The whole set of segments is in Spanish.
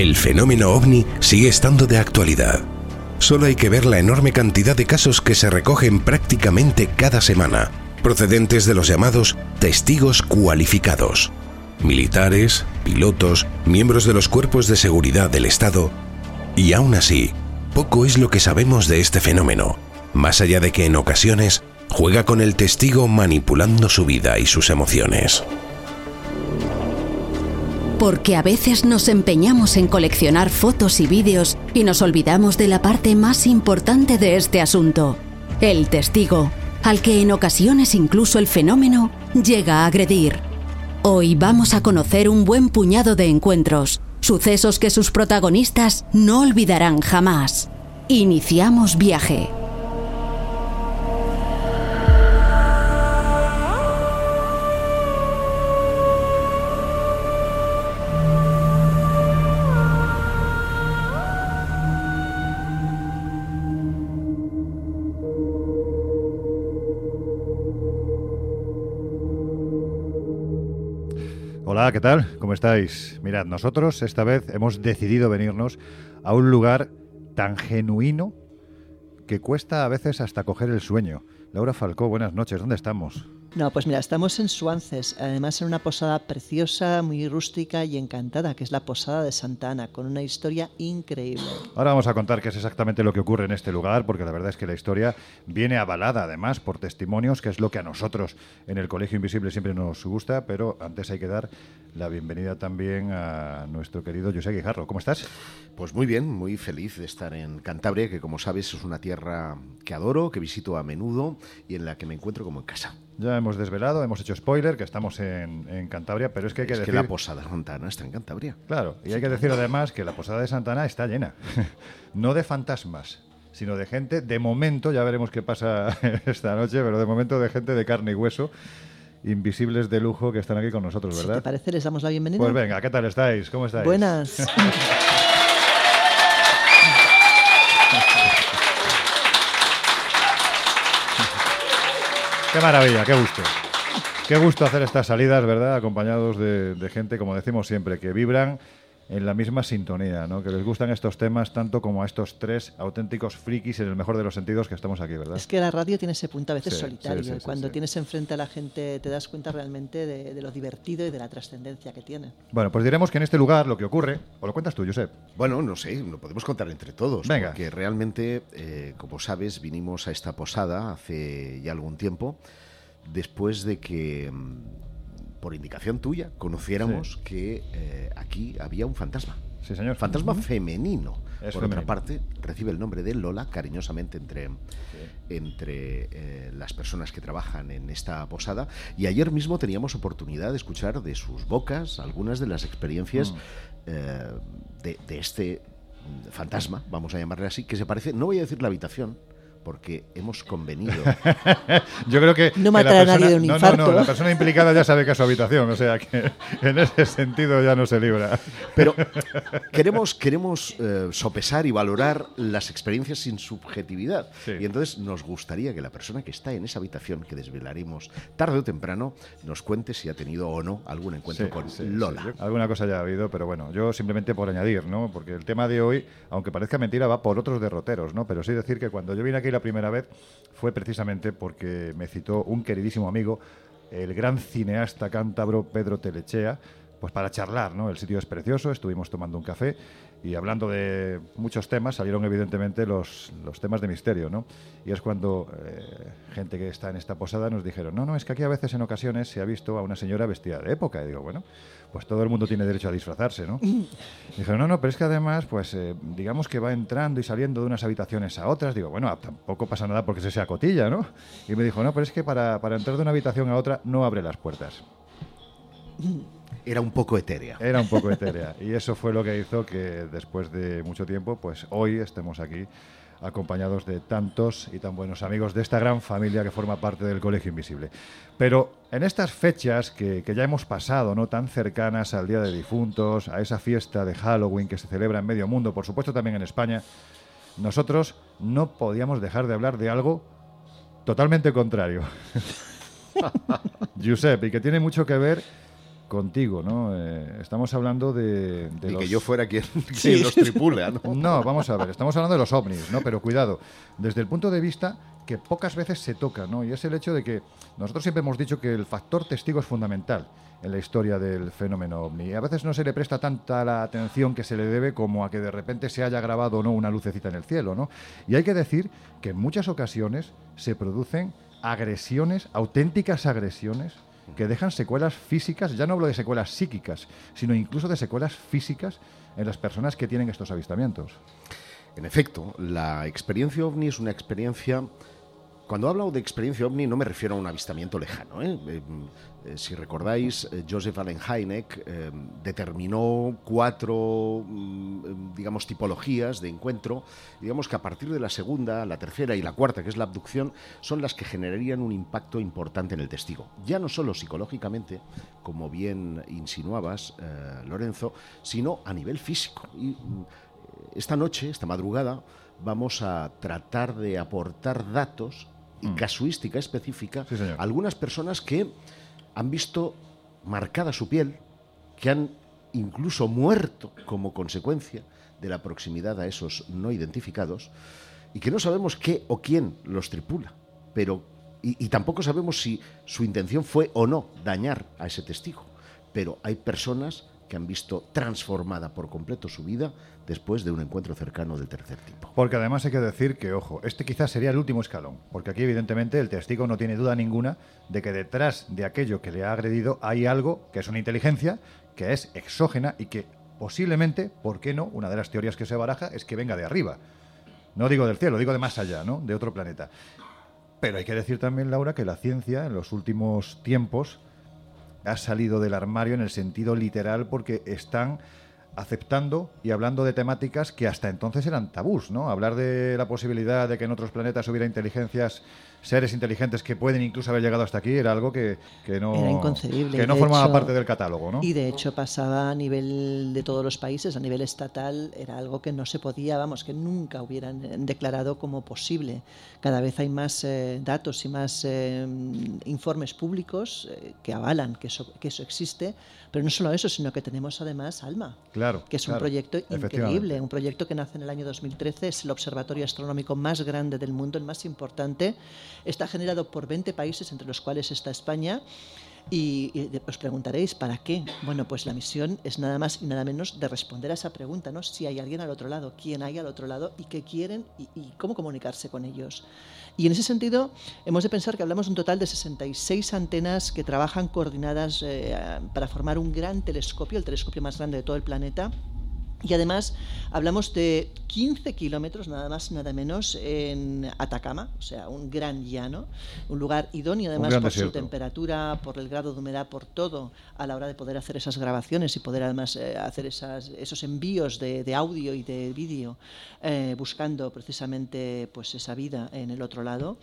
El fenómeno ovni sigue estando de actualidad. Solo hay que ver la enorme cantidad de casos que se recogen prácticamente cada semana, procedentes de los llamados testigos cualificados. Militares, pilotos, miembros de los cuerpos de seguridad del Estado. Y aún así, poco es lo que sabemos de este fenómeno, más allá de que en ocasiones juega con el testigo manipulando su vida y sus emociones. Porque a veces nos empeñamos en coleccionar fotos y vídeos y nos olvidamos de la parte más importante de este asunto, el testigo, al que en ocasiones incluso el fenómeno llega a agredir. Hoy vamos a conocer un buen puñado de encuentros, sucesos que sus protagonistas no olvidarán jamás. Iniciamos viaje. Hola, ¿qué tal? ¿Cómo estáis? Mirad, nosotros esta vez hemos decidido venirnos a un lugar tan genuino que cuesta a veces hasta coger el sueño. Laura Falcó, buenas noches, ¿dónde estamos? No, pues mira, estamos en Suances, además en una posada preciosa, muy rústica y encantada, que es la Posada de Santa Ana, con una historia increíble. Ahora vamos a contar qué es exactamente lo que ocurre en este lugar, porque la verdad es que la historia viene avalada además por testimonios, que es lo que a nosotros en el Colegio Invisible siempre nos gusta, pero antes hay que dar la bienvenida también a nuestro querido José Guijarro. ¿Cómo estás? Pues muy bien, muy feliz de estar en Cantabria, que como sabes es una tierra que adoro, que visito a menudo y en la que me encuentro como en casa. Ya hemos desvelado, hemos hecho spoiler, que estamos en, en Cantabria, pero es que hay que es decir... que la Posada Santana está en Cantabria. Claro, y hay que decir además que la Posada de Santana está llena, no de fantasmas, sino de gente, de momento, ya veremos qué pasa esta noche, pero de momento de gente de carne y hueso, invisibles de lujo que están aquí con nosotros, Si ¿verdad? te parece, les damos la bienvenida. Pues venga, ¿qué tal estáis? ¿Cómo estáis? Buenas. Qué maravilla, qué gusto. Qué gusto hacer estas salidas, ¿verdad? Acompañados de, de gente, como decimos siempre, que vibran en la misma sintonía, ¿no? Que les gustan estos temas tanto como a estos tres auténticos frikis en el mejor de los sentidos que estamos aquí, ¿verdad? Es que la radio tiene ese punto a veces Sí, solitario. sí, sí, sí, Cuando sí. tienes enfrente a la gente te das cuenta realmente de, de lo divertido y de la trascendencia que tiene. Bueno, pues diremos que en este lugar lo que ocurre, o lo cuentas tú, Josep. Bueno, no sé, lo podemos contar entre todos. Venga. Porque realmente, eh, como sabes, vinimos a esta posada hace ya algún tiempo, después de que, mm, por indicación tuya, conociéramos que eh, aquí había un fantasma. Sí, señor. Fantasma femenino. Es Por femenino. otra parte, recibe el nombre de Lola, cariñosamente entre, entre eh, las personas que trabajan en esta posada. Y ayer mismo teníamos oportunidad de escuchar de sus bocas algunas de las experiencias Mm. eh, de, de este mm, fantasma, vamos a llamarle así, que se parece, no voy a decir la habitación, porque hemos convenido. Yo creo que. No matará a nadie de un no, infarto. No, no, la persona implicada ya sabe que es su habitación, o sea que en ese sentido ya no se libra. Pero queremos, queremos eh, sopesar y valorar las experiencias sin subjetividad. Sí. Y entonces nos gustaría que la persona que está en esa habitación, que desvelaremos tarde o temprano, nos cuente si ha tenido o no algún encuentro Sí, con sí, Lola. sí. Yo- Alguna cosa ya ha habido, pero bueno, yo simplemente por añadir, ¿no? Porque el tema de hoy, aunque parezca mentira, va por otros derroteros, ¿no? Pero sí decir que cuando yo vine aquí la primera vez fue precisamente porque me citó un queridísimo amigo, el gran cineasta cántabro Pedro Telechea, pues para charlar, ¿no? El sitio es precioso, estuvimos tomando un café y hablando de muchos temas, salieron evidentemente los, los temas de misterio, ¿no? Y es cuando eh, gente que está en esta posada nos dijeron, no, no, es que aquí a veces en ocasiones se ha visto a una señora vestida de época. Y digo, bueno, pues todo el mundo tiene derecho a disfrazarse, ¿no? Dijeron, no, no, pero es que además, pues eh, digamos que va entrando y saliendo de unas habitaciones a otras. Digo, bueno, tampoco pasa nada porque se sea cotilla, ¿no? Y me dijo, no, pero es que para, para entrar de una habitación a otra no abre las puertas. Era un poco etérea. Era un poco etérea. Y eso fue lo que hizo que después de mucho tiempo, pues hoy estemos aquí acompañados de tantos y tan buenos amigos de esta gran familia que forma parte del Colegio Invisible. Pero en estas fechas que, que ya hemos pasado, ¿no? tan cercanas al Día de Difuntos, a esa fiesta de Halloween que se celebra en medio mundo, por supuesto también en España, nosotros no podíamos dejar de hablar de algo totalmente contrario. Giuseppe, y que tiene mucho que ver contigo, ¿no? Eh, estamos hablando de, de y los... que yo fuera quien, quien Sí. los tripula, ¿no? No, vamos a ver, estamos hablando de los ovnis, ¿no? Pero cuidado, desde el punto de vista que pocas veces se toca, ¿no? Y es el hecho de que nosotros siempre hemos dicho que el factor testigo es fundamental en la historia del fenómeno ovni. Y a veces no se le presta tanta la atención que se le debe como a que de repente se haya grabado o no una lucecita en el cielo, ¿no? Y hay que decir que en muchas ocasiones se producen agresiones, auténticas agresiones, que dejan secuelas físicas, ya no hablo de secuelas psíquicas, sino incluso de secuelas físicas en las personas que tienen estos avistamientos. En efecto, la experiencia ovni es una experiencia... Cuando hablo de experiencia ovni no me refiero a un avistamiento lejano. ¿eh? Eh, si recordáis, eh, Joseph Allen Hynek eh, determinó cuatro, mm, digamos, tipologías de encuentro. Digamos que a partir de la segunda, la tercera y la cuarta, que es la abducción, son las que generarían un impacto importante en el testigo. Ya no solo psicológicamente, como bien insinuabas, eh, Lorenzo, sino a nivel físico. Y mm, esta noche, esta madrugada, vamos a tratar de aportar datos y casuística específica Sí, a algunas personas que han visto marcada su piel, que han incluso muerto como consecuencia de la proximidad a esos no identificados y que no sabemos qué o quién los tripula, pero y, y tampoco sabemos si su intención fue o no dañar a ese testigo, pero hay personas que han visto transformada por completo su vida después de un encuentro cercano del tercer tipo. Porque además hay que decir que, ojo, este quizás sería el último escalón, porque aquí evidentemente el testigo no tiene duda ninguna de que detrás de aquello que le ha agredido hay algo que es una inteligencia, que es exógena y que posiblemente, ¿por qué no? Una de las teorías que se baraja es que venga de arriba. No digo del cielo, digo de más allá, ¿no? De otro planeta. Pero hay que decir también, Laura, que la ciencia en los últimos tiempos ha salido del armario en el sentido literal porque están aceptando y hablando de temáticas que hasta entonces eran tabús, ¿no? Hablar de la posibilidad de que en otros planetas hubiera inteligencias, seres inteligentes que pueden incluso haber llegado hasta aquí, era algo que, que no, Era inconcebible, que no formaba hecho- parte del catálogo, ¿no? Y de hecho pasaba a nivel de todos los países, a nivel estatal, era algo que no se podía, vamos, que nunca hubieran eh, declarado como posible. Cada vez hay más eh, datos y más eh, informes públicos eh, que avalan que eso, que eso existe, pero no solo eso, sino que tenemos además ALMA, Claro. que es un proyecto increíble, un proyecto que nace en el año 2013, es el observatorio astronómico más grande del mundo, el más importante, está generado por 20 países, entre los cuales está España, y, os preguntaréis, ¿para qué? Bueno, pues la misión es nada más y nada menos de responder a esa pregunta, ¿no? Si hay alguien al otro lado, quién hay al otro lado y qué quieren y, y cómo comunicarse con ellos. Y en ese sentido, hemos de pensar que hablamos de un total de 66 antenas que trabajan coordinadas eh, para formar un gran telescopio, el telescopio más grande de todo el planeta, Y además hablamos de 15 kilómetros, nada más, nada menos, en Atacama, o sea, un gran llano, un lugar idóneo además por su temperatura, por el grado de humedad, por todo, a la hora de poder hacer esas grabaciones y poder además eh, hacer esas, esos envíos de, audio y de vídeo, eh, buscando precisamente pues esa vida en el otro lado.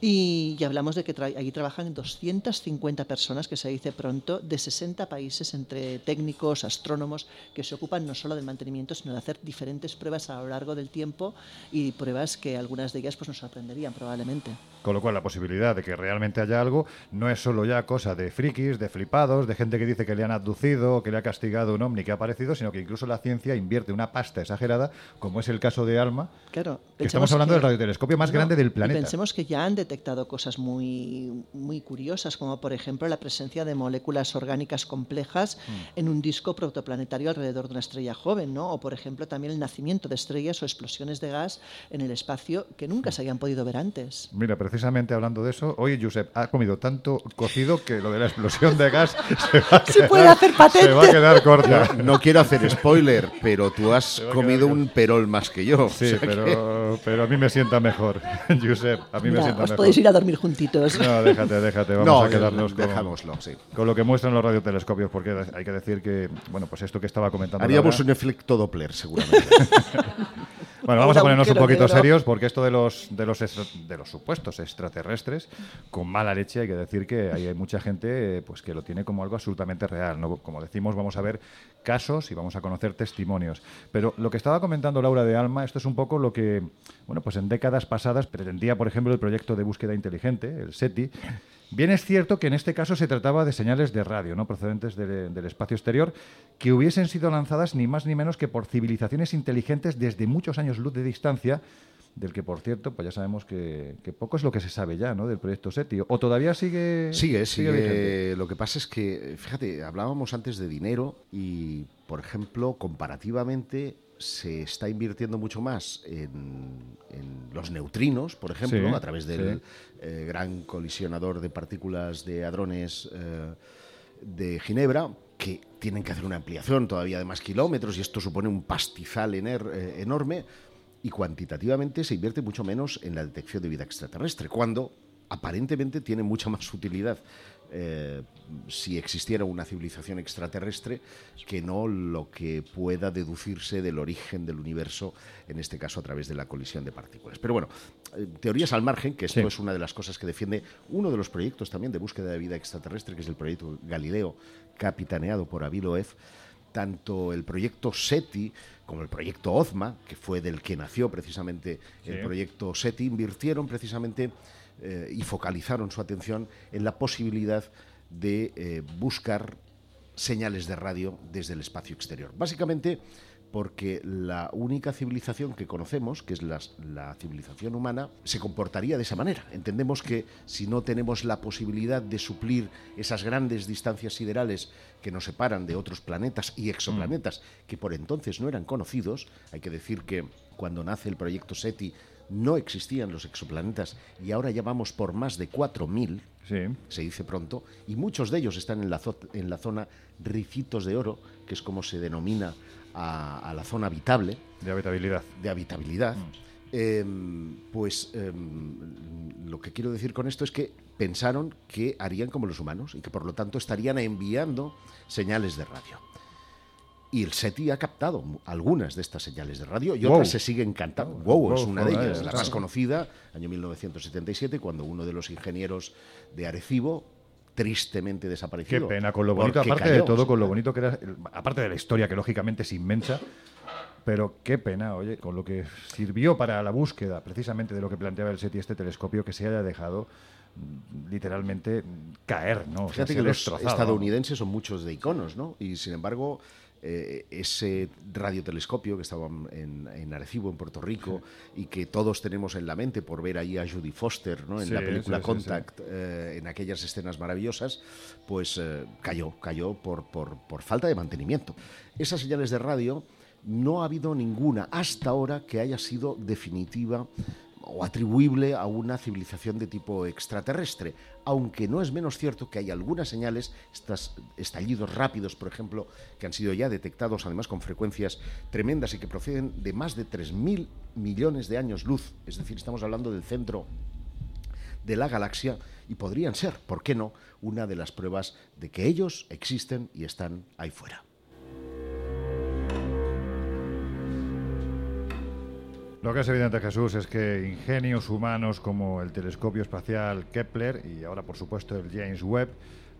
Y, hablamos de que allí trabajan 250 personas, que se dice pronto, de 60 países, entre técnicos, astrónomos, que se ocupan no solo del mantenimiento, sino de hacer diferentes pruebas a lo largo del tiempo y pruebas que algunas de ellas pues, nos sorprenderían probablemente. Con lo cual, la posibilidad de que realmente haya algo no es solo ya cosa de frikis, de flipados, de gente que dice que le han abducido, que le ha castigado un ovni que ha aparecido, sino que incluso la ciencia invierte una pasta exagerada, como es el caso de ALMA, claro, que estamos hablando del radiotelescopio más grande del planeta. pensemos que ya han detectado cosas muy, muy curiosas, como por ejemplo la presencia de moléculas orgánicas complejas mm. en un disco protoplanetario alrededor de una estrella joven, ¿no? o por ejemplo también el nacimiento de estrellas o explosiones de gas en el espacio que nunca se habían podido ver antes. Mira, precisamente hablando de eso, hoy Josep ha comido tanto cocido que lo de la explosión de gas se va a, quedar, puede hacer patente. Se va a quedar corta. No, quiero hacer spoiler, pero tú has comido un perol más que yo. Sí, pero, pero a mí me sienta mejor, Josep. A mí me sienta os mejor. podéis ir a dormir juntitos. No, déjate, déjate. Vamos a quedarnos con, sí. con lo que muestran los radiotelescopios, porque hay que decir que, bueno, pues esto que estaba comentando. Haríamos un efecto Doppler, seguramente. Bueno, vamos a ponernos un poquito serios porque esto de los, de los, de los supuestos extraterrestres, con mala leche, hay que decir que hay, mucha gente pues que lo tiene como algo absolutamente real. ¿no? Como decimos, vamos a ver casos y vamos a conocer testimonios. Pero lo que estaba comentando Laura de Alma, esto es un poco lo que, bueno, pues en décadas pasadas pretendía, por ejemplo, el proyecto de búsqueda inteligente, el SETI, Bien es cierto que en este caso se trataba de señales de radio, ¿no? procedentes del espacio exterior, que hubiesen sido lanzadas ni más ni menos que por civilizaciones inteligentes desde muchos años luz de distancia, del que, por cierto, pues ya sabemos que, poco es lo que se sabe ya ¿no? del proyecto SETI. ¿O todavía sigue? Sigue, sigue. Lo que pasa es que, fíjate, hablábamos antes de dinero y, por ejemplo, comparativamente se está invirtiendo mucho más en, los neutrinos, por ejemplo, a través del eh, gran colisionador de partículas de hadrones eh, de Ginebra, que tienen que hacer una ampliación todavía de más kilómetros y esto supone un pastizal eh, enorme. Y cuantitativamente se invierte mucho menos en la detección de vida extraterrestre, cuando aparentemente tiene mucha más utilidad eh, si existiera una civilización extraterrestre que no lo que pueda deducirse del origen del universo, en este caso a través de la colisión de partículas. Pero bueno, eh, teorías al margen, que esto es una de las cosas que defiende uno de los proyectos también de búsqueda de vida extraterrestre, que es el proyecto Galileo, capitaneado por Aviloev, tanto el proyecto SETI como el proyecto OZMA, que fue del que nació precisamente el proyecto SETI, invirtieron precisamente eh, y focalizaron su atención en la posibilidad de eh, buscar señales de radio desde el espacio exterior. Básicamente porque la única civilización que conocemos, que es la, civilización humana, se comportaría de esa manera. Entendemos que si no tenemos la posibilidad de suplir esas grandes distancias siderales que nos separan de otros planetas y exoplanetas, mm. que por entonces no eran conocidos, hay que decir que cuando nace el proyecto SETI no existían los exoplanetas y ahora ya vamos por más de 4.000, se dice pronto, y muchos de ellos están en la, en la zona Ricitos de Oro, que es como se denomina a, la zona habitable. De habitabilidad. De habitabilidad. Mm. Em, pues em, lo que quiero decir con esto es que pensaron que harían como los humanos y que por lo tanto estarían enviando señales de radio. Y el SETI ha captado algunas de estas señales de radio y otras se siguen cantando. Wow, es una de ellas, la más conocida, año 1977, cuando uno de los ingenieros de Arecibo tristemente desapareció. Qué pena, con lo bonito, aparte de todo, con lo bonito que era, aparte de la historia que lógicamente es inmensa, pero qué pena, oye, con lo que sirvió para la búsqueda precisamente de lo que planteaba el SETI, este telescopio, que se haya dejado mm, literalmente caer, ¿no? Fíjate que los estadounidenses son muchos de iconos, ¿no? Y sin embargo, eh, ese radiotelescopio que estaba en, Arecibo, en Puerto Rico, y que todos tenemos en la mente por ver ahí a Judy Foster ¿no? en la película Contact, eh, en aquellas escenas maravillosas, pues eh, cayó, cayó por, por, por falta de mantenimiento. Esas señales de radio no ha habido ninguna hasta ahora que haya sido definitiva o atribuible a una civilización de tipo extraterrestre, aunque no es menos cierto que hay algunas señales, estos estallidos rápidos, por ejemplo, que han sido ya detectados además con frecuencias tremendas y que proceden de más de 3.000 millones de años luz, es decir, estamos hablando del centro de la galaxia y podrían ser, ¿por qué no?, una de las pruebas de que ellos existen y están ahí fuera. Lo que es evidente, Jesús, es que ingenios humanos como el telescopio espacial Kepler y ahora, por supuesto, el James Webb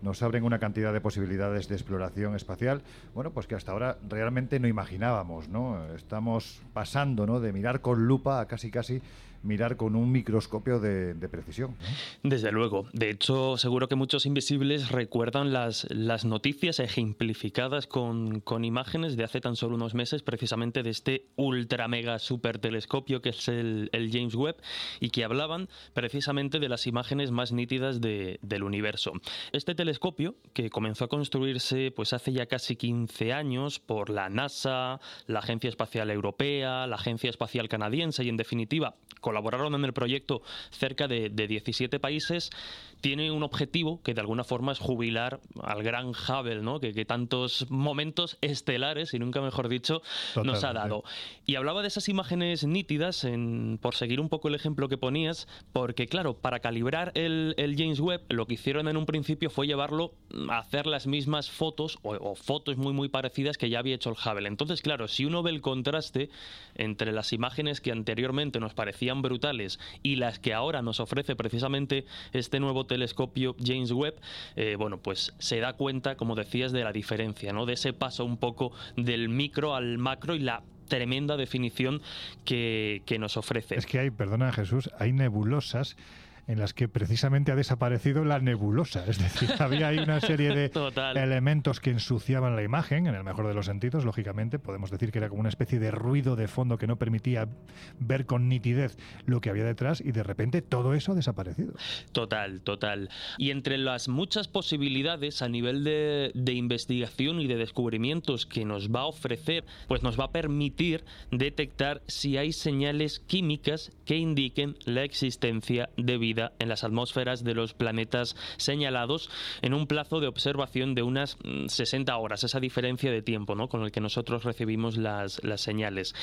nos abren una cantidad de posibilidades de exploración espacial, bueno, pues que hasta ahora realmente no imaginábamos, ¿no? Estamos pasando, ¿no? De mirar con lupa a casi casi mirar con un microscopio de, precisión. Desde luego. De hecho, seguro que muchos invisibles recuerdan las, las noticias ejemplificadas con, con, imágenes de hace tan solo unos meses, precisamente de este ultra mega super telescopio que es el, James Webb y que hablaban precisamente de las imágenes más nítidas de, del universo. Este telescopio, que comenzó a construirse pues hace ya casi 15 años por la NASA, la Agencia Espacial Europea, la Agencia Espacial Canadiense y en definitiva colaboraron en el proyecto cerca de, 17 países, tiene un objetivo que de alguna forma es jubilar al gran Hubble, ¿no? que, tantos momentos estelares, y nunca mejor dicho, nos ha dado. Y hablaba de esas imágenes nítidas, en, por seguir un poco el ejemplo que ponías, porque claro, para calibrar el, James Webb, lo que hicieron en un principio fue llevarlo a hacer las mismas fotos o, o fotos muy muy parecidas que ya había hecho el Hubble. Entonces, claro, si uno ve el contraste entre las imágenes que anteriormente nos parecían brutales y las que ahora nos ofrece precisamente este nuevo telescopio James Webb, eh, bueno, pues se da cuenta, como decías, de la diferencia, ¿no? De ese paso un poco del micro al macro y la tremenda definición que, que nos ofrece. Es que hay, perdona Jesús, hay nebulosas en las que precisamente ha desaparecido la nebulosa. Es decir, había ahí una serie de elementos que ensuciaban la imagen, en el mejor de los sentidos, lógicamente. Podemos decir que era como una especie de ruido de fondo que no permitía ver con nitidez lo que había detrás y de repente todo eso ha desaparecido. Total, total. Y entre las muchas posibilidades a nivel de, de investigación y de descubrimientos que nos va a ofrecer, pues nos va a permitir detectar si hay señales químicas que indiquen la existencia de vida en las atmósferas de los planetas señalados en un plazo de observación de unas 60 mm, horas, esa diferencia de tiempo ¿no? con el que nosotros recibimos las, las señales.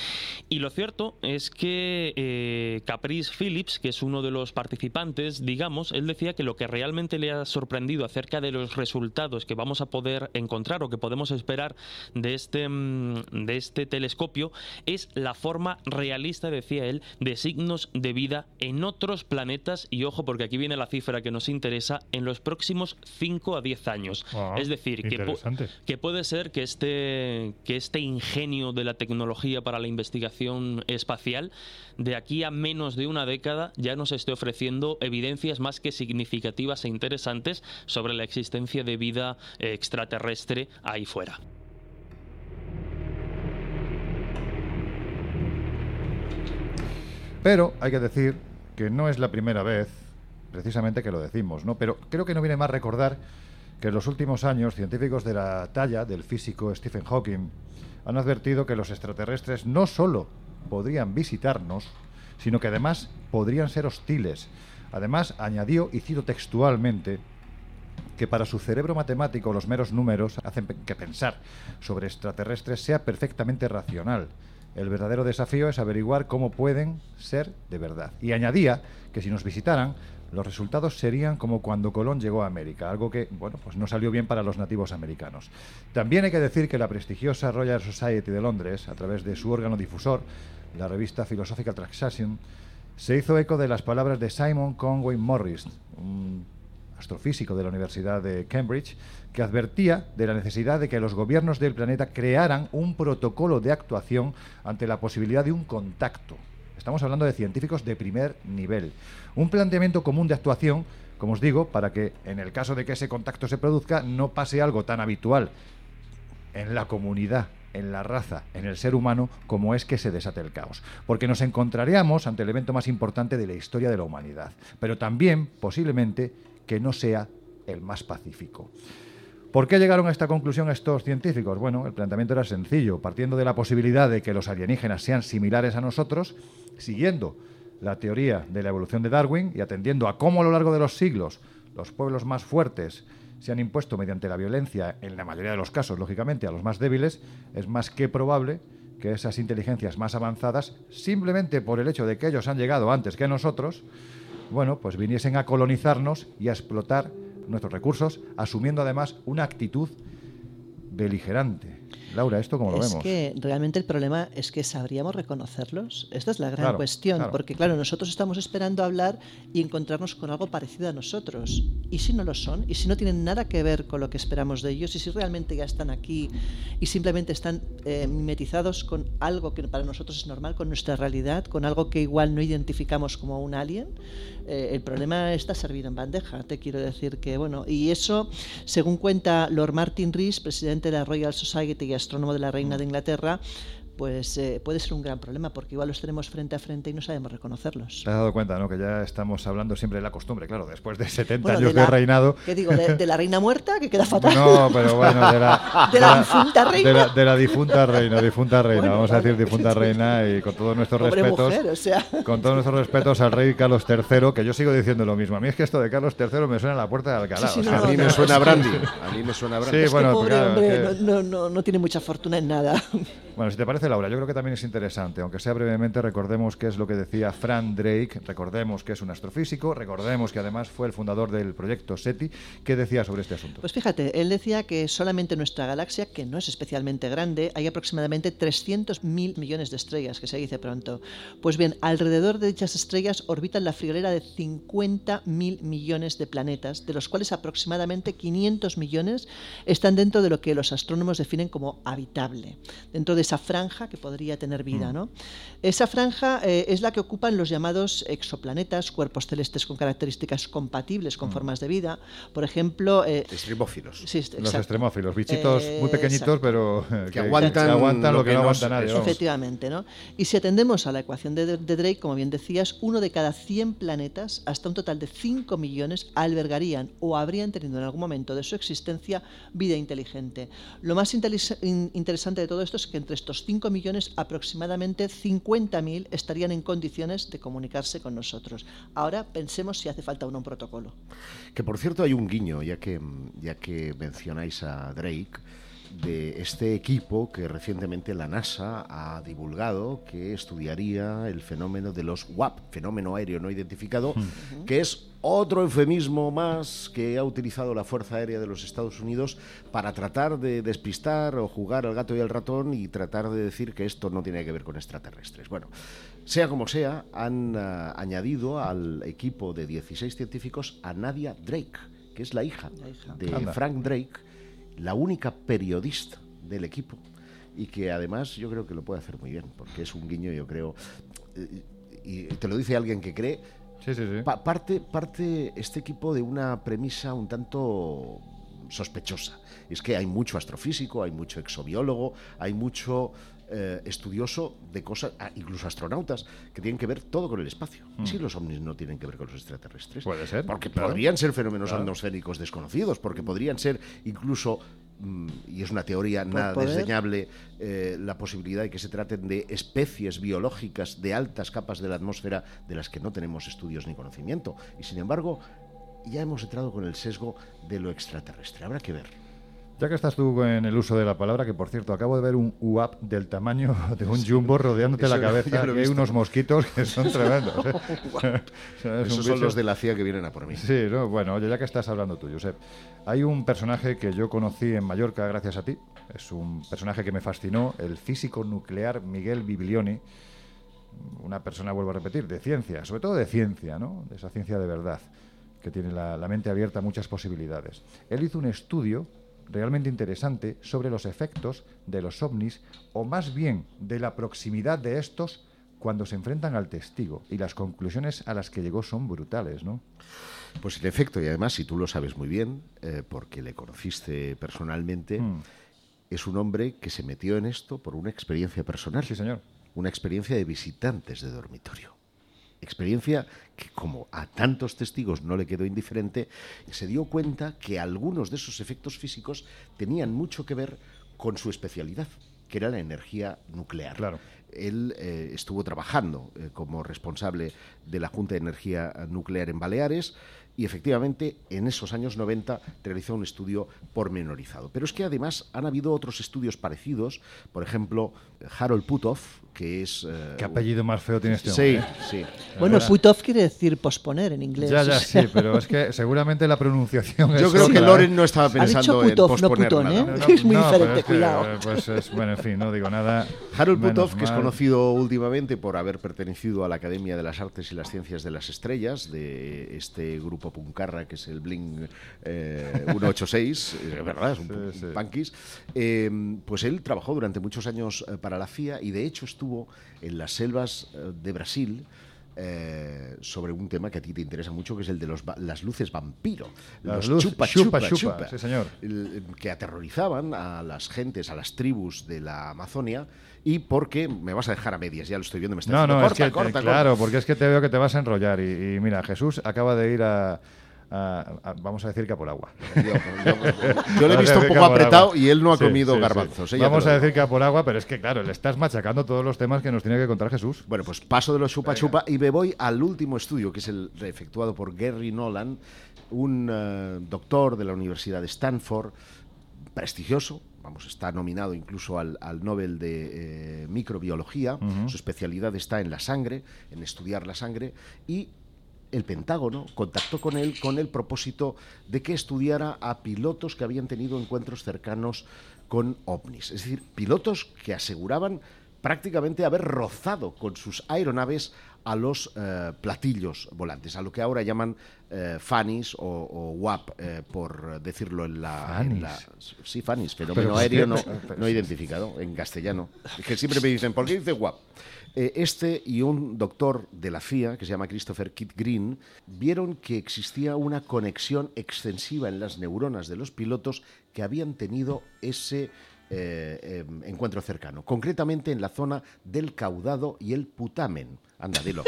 Y lo cierto es que eh, Caprice Phillips, que es uno de los participantes, digamos, él decía que lo que realmente le ha sorprendido acerca de los resultados que vamos a poder encontrar o que podemos esperar de este, mm, de este telescopio es la forma realista, decía él, de signos de vida en otros planetas y ojo porque aquí viene la cifra que nos interesa, en los próximos 5 a 10 años. Es decir, que, que, puede ser que este, que este ingenio de la tecnología para la investigación espacial de aquí a menos de una década ya nos esté ofreciendo evidencias más que significativas e interesantes sobre la existencia de vida extraterrestre ahí fuera. Pero hay que decir que no es la primera vez, precisamente, que lo decimos, ¿no? Pero creo que no viene más recordar que en los últimos años científicos de la talla del físico Stephen Hawking han advertido que los extraterrestres no solo podrían visitarnos, sino que además podrían ser hostiles. Además, añadió, y cito textualmente, que para su cerebro matemático los meros números hacen que pensar sobre extraterrestres sea perfectamente racional el verdadero desafío es averiguar cómo pueden ser de verdad. Y añadía que si nos visitaran, los resultados serían como cuando Colón llegó a América, algo que, bueno, pues no salió bien para los nativos americanos. También hay que decir que la prestigiosa Royal Society de Londres, a través de su órgano difusor, la revista Philosophical Transaction, se hizo eco de las palabras de Simon Conway Morris, un astrofísico de la Universidad de Cambridge, que advertía de la necesidad de que los gobiernos del planeta crearan un protocolo de actuación ante la posibilidad de un contacto. Estamos hablando de científicos de primer nivel. Un planteamiento común de actuación, como os digo, para que en el caso de que ese contacto se produzca no pase algo tan habitual en la comunidad en la raza, en el ser humano, como es que se desate el caos. Porque nos encontraríamos ante el evento más importante de la historia de la humanidad, pero también, posiblemente, que no sea el más pacífico. ¿Por qué llegaron a esta conclusión estos científicos? Bueno, el planteamiento era sencillo, partiendo de la posibilidad de que los alienígenas sean similares a nosotros, siguiendo la teoría de la evolución de Darwin y atendiendo a cómo a lo largo de los siglos los pueblos más fuertes se han impuesto mediante la violencia, en la mayoría de los casos, lógicamente, a los más débiles, es más que probable que esas inteligencias más avanzadas, simplemente por el hecho de que ellos han llegado antes que nosotros, bueno, pues viniesen a colonizarnos y a explotar nuestros recursos, asumiendo además una actitud beligerante. Laura, ¿esto cómo lo es vemos? Es que realmente el problema es que sabríamos reconocerlos. Esta es la gran cuestión, porque claro, nosotros estamos esperando hablar y encontrarnos con algo parecido a nosotros. ¿Y si no lo son? ¿Y si no tienen nada que ver con lo que esperamos de ellos? ¿Y si realmente ya están aquí y simplemente están eh, mimetizados con algo que para nosotros es normal, con nuestra realidad, con algo que igual no identificamos como un alien? Eh, el problema está servido en bandeja, te quiero decir que, bueno, y eso, según cuenta Lord Martin Rees, presidente de la Royal Society y astrónomo de la Reina de Inglaterra, pues eh, puede ser un gran problema porque igual los tenemos frente a frente y no sabemos reconocerlos. Te has dado cuenta, ¿no? Que ya estamos hablando siempre de la costumbre, claro, después de 70 años de, reinado. ¿Qué digo? De, la reina muerta, que queda fatal? No, pero bueno, de la, de la, difunta reina. De la, difunta reina, difunta reina, vamos a decir difunta reina y con todos nuestros respetos. o sea. Con todos nuestros respetos al rey Carlos III, que yo sigo diciendo lo mismo. A mí es que esto de Carlos III me suena a la puerta de Alcalá. a mí me suena a Brandy. A mí me suena a Brandy. Sí, bueno, pobre hombre, no, no, no tiene mucha fortuna en nada. Bueno, si te parece, Laura, yo creo que también es interesante, aunque sea brevemente, recordemos qué es lo que decía Frank Drake, recordemos que es un astrofísico, recordemos que además fue el fundador del proyecto SETI. ¿Qué decía sobre este asunto? Pues fíjate, él decía que solamente en nuestra galaxia, que no es especialmente grande, hay aproximadamente 300.000 millones de estrellas, que se dice pronto. Pues bien, alrededor de dichas estrellas orbitan la friolera de 50.000 millones de planetas, de los cuales aproximadamente 500 millones están dentro de lo que los astrónomos definen como habitable, dentro de esa franja que podría tener vida. Mm. ¿no? Esa franja eh, es la que ocupan los llamados exoplanetas, cuerpos celestes con características compatibles con mm. formas de vida. Por ejemplo... Eh, extremófilos. los extremófilos, bichitos muy pequeñitos, pero que, aguantan, lo que, no aguanta nadie. Efectivamente. ¿no? Y si atendemos a la ecuación de, de, Drake, como bien decías, uno de cada 100 planetas, hasta un total de 5 millones, albergarían o habrían tenido en algún momento de su existencia vida inteligente. Lo más interesante de todo esto es que entre estos 5 millones, aproximadamente 50.000 estarían en condiciones de comunicarse con nosotros. Ahora pensemos si hace falta un protocolo. Que por cierto hay un guiño, ya que, ya que mencionáis a Drake de este equipo que recientemente la NASA ha divulgado que estudiaría el fenómeno de los WAP, fenómeno aéreo no identificado, que es otro eufemismo más que ha utilizado la Fuerza Aérea de los Estados Unidos para tratar de despistar o jugar al gato y al ratón y tratar de decir que esto no tiene que ver con extraterrestres. Bueno, sea como sea, han ah, añadido al equipo de 16 científicos a Nadia Drake, que es la hija, de Frank Drake la única periodista del equipo y que además yo creo que lo puede hacer muy bien, porque es un guiño, yo creo, eh, y te lo dice alguien que cree, sí, sí, sí. parte, parte este equipo de una premisa un tanto sospechosa. Es que hay mucho astrofísico, hay mucho exobiólogo, hay mucho eh, estudioso de cosas, ah, incluso astronautas, que tienen que ver todo con el espacio. ¿Y si mm. los ovnis no tienen que ver con los extraterrestres? Puede ser. Porque podrían ser fenómenos atmosféricos desconocidos, porque podrían ser incluso mm, y es una teoría nada desdeñable, eh, la posibilidad de que se traten de especies biológicas de altas capas de la atmósfera de las que no tenemos estudios ni conocimiento. Y sin embargo, ya hemos entrado con el sesgo de lo extraterrestre. Habrá que ver. Ya que estás tú en el uso de la palabra, que por cierto, acabo de ver un UAP del tamaño de un jumbo rodeándote la cabeza, y hay unos mosquitos que son tremendos. ¿eh? Esos son los de la CIA que vienen a por mí. Sí, bueno, oye, ya que estás hablando tú, Josep, hay un personaje que yo conocí en Mallorca gracias a ti, es un personaje que me fascinó, el físico nuclear Miguel Biblioni, una persona, vuelvo a repetir, de ciencia, sobre todo de ciencia, ¿no? De esa ciencia de verdad, que tiene la, la mente abierta a muchas posibilidades. Él hizo un estudio realmente interesante sobre los efectos de los ovnis o más bien de la proximidad de estos cuando se enfrentan al testigo y las conclusiones a las que llegó son brutales, ¿no? Pues en efecto, y además si tú lo sabes muy bien, eh, porque le conociste personalmente, hmm. es un hombre que se metió en esto por una experiencia personal. Sí, señor. Una experiencia de visitantes de dormitorio experiencia que como a tantos testigos no le quedó indiferente, se dio cuenta que algunos de esos efectos físicos tenían mucho que ver con su especialidad, que era la energía nuclear. Claro. él eh, estuvo trabajando eh, como responsable de la Junta de Energía Nuclear en Baleares y efectivamente en esos años 90 realizó un estudio pormenorizado. Pero es que además han habido otros estudios parecidos, por ejemplo, Harold Puthoff, que es... Eh, ¿Qué apellido más feo tiene este hombre? Sí, sí. Bueno, Puthoff quiere decir posponer en inglés. Ya, ya, sí, pero es que seguramente la pronunciación Yo creo que Loren no estaba pensando en posponer no nada. ¿eh? es muy diferente, cuidado. pues es, bueno, en fin, no digo nada. Harold Puthoff, que es conocido últimamente por haber pertenecido a la Academia de las Artes y las Ciencias de las Estrellas, de este grupo puncarra que es el Bling 186, eh, ¿verdad? Es un sí, punkis. pues él trabajó durante muchos años para la CIA y de hecho estuvo en las selvas eh, de Brasil. Eh, sobre un tema que a ti te interesa mucho, que es el de los, las luces vampiro. los chupa chupa, chupa, Sí, señor. que aterrorizaban a las gentes, a las tribus de la Amazonia. Y porque me vas a dejar a medias, ya lo estoy viendo, me está no, no, corta, es que, claro, porque es que te veo que te vas a enrollar. y mira, Jesús acaba de ir a, vamos a decir que a por agua. Yo, le he visto un poco apretado y él no ha comido garbanzos. ¿eh? Vamos a decir que a por agua, pero es que claro, le estás machacando todos los temas que nos tiene que contar Jesús. Bueno, pues paso de los chupa chupa y me voy al último estudio, que es el efectuado por Gary Nolan, un eh, doctor de la Universidad de Stanford, prestigioso, vamos, está nominado incluso al, Nobel de eh, Microbiología, su especialidad está en la sangre, en estudiar la sangre, y el Pentágono contactó con él con el propósito de que estudiara a pilotos que habían tenido encuentros cercanos con ovnis. Es decir, pilotos que aseguraban prácticamente haber rozado con sus aeronaves a los eh, platillos volantes, a lo que ahora llaman eh, FANIS o, WAP, eh, por decirlo en la, Sí, FANIS, fenómeno aéreo no, no identificado, en castellano. Es que siempre me dicen, ¿por qué dice WAP? Eh, este y un doctor de la CIA, que se llama Christopher Kit Green, vieron que existía una conexión extensiva en las neuronas de los pilotos que habían tenido ese eh, em, encuentro cercano, concretamente en la zona del caudado y el putamen. Anda, dilo.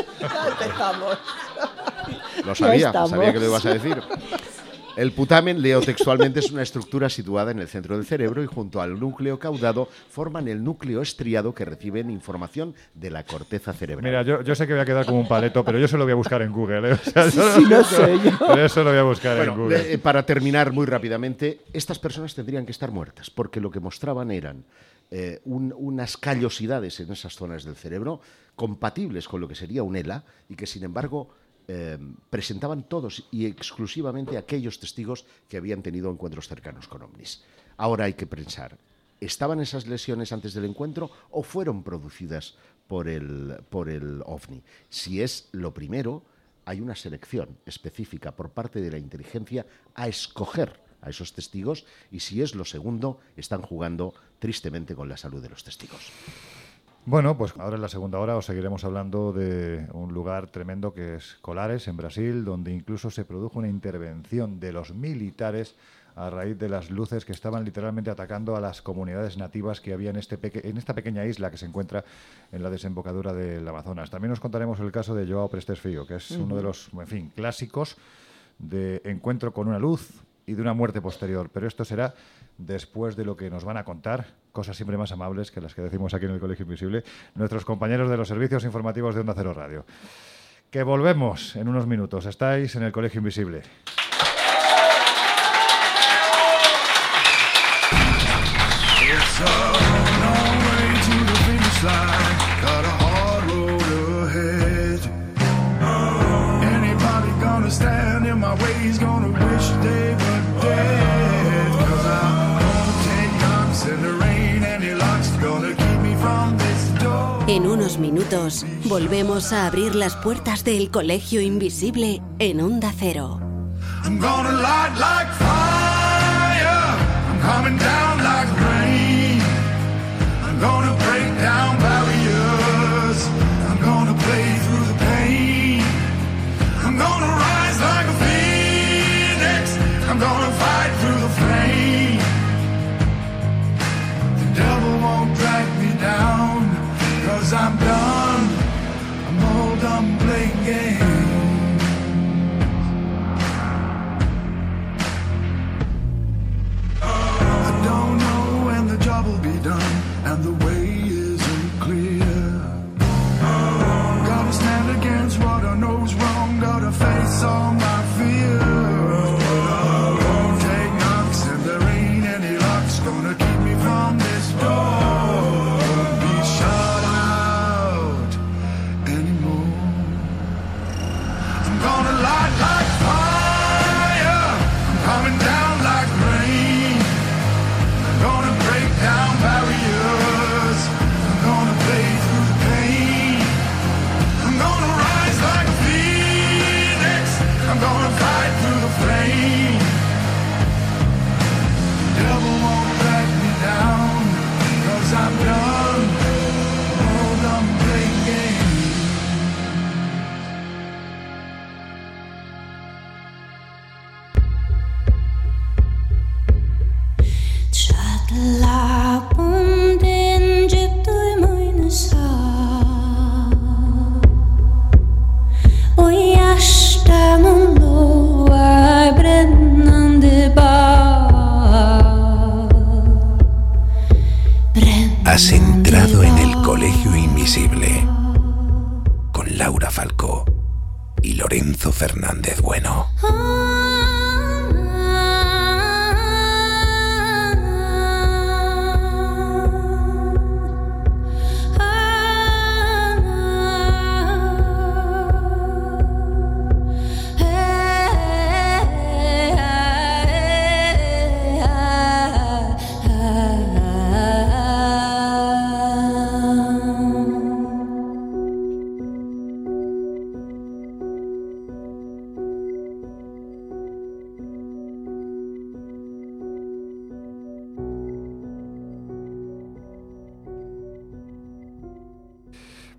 Lo sabía, sabía que lo ibas a decir. El putamen, leo textualmente, es una estructura situada en el centro del cerebro y junto al núcleo caudado forman el núcleo estriado que reciben información de la corteza cerebral. Mira, yo, sé que voy a quedar como un paleto, pero yo se lo voy a buscar en Google. ¿eh? no sé Pero eso lo voy a buscar en Google. Eh, para terminar muy rápidamente, estas personas tendrían que estar muertas porque lo que mostraban eran eh, unas callosidades en esas zonas del cerebro compatibles con lo que sería un ELA y que, sin embargo, eh, presentaban todos y exclusivamente aquellos testigos que habían tenido encuentros cercanos con ovnis. Ahora hay que pensar, ¿estaban esas lesiones antes del encuentro o fueron producidas por el, por el ovni? Si es lo primero, hay una selección específica por parte de la inteligencia a escoger a esos testigos y si es lo segundo, están jugando tristemente con la salud de los testigos. Bueno, pues ahora en la segunda hora os seguiremos hablando de un lugar tremendo que es Colares, en Brasil, donde incluso se produjo una intervención de los militares a raíz de las luces que estaban literalmente atacando a las comunidades nativas que había en, este en esta pequeña isla que se encuentra en la desembocadura del Amazonas. También os contaremos el caso de Joao Prestes Frío, que es uno de los, en fin, clásicos de encuentro con una luz y de una muerte posterior. Pero esto será después de lo que nos van a contar, cosas siempre más amables que las que decimos aquí en el Colegio Invisible, nuestros compañeros de los servicios informativos de Onda Cero Radio. Que volvemos en unos minutos. Estáis en el Colegio Invisible. Volvemos a abrir las puertas del Colegio Invisible en Onda Cero. I'm gonna Invisible con Laura Falcó y Lorenzo Fernández Bueno.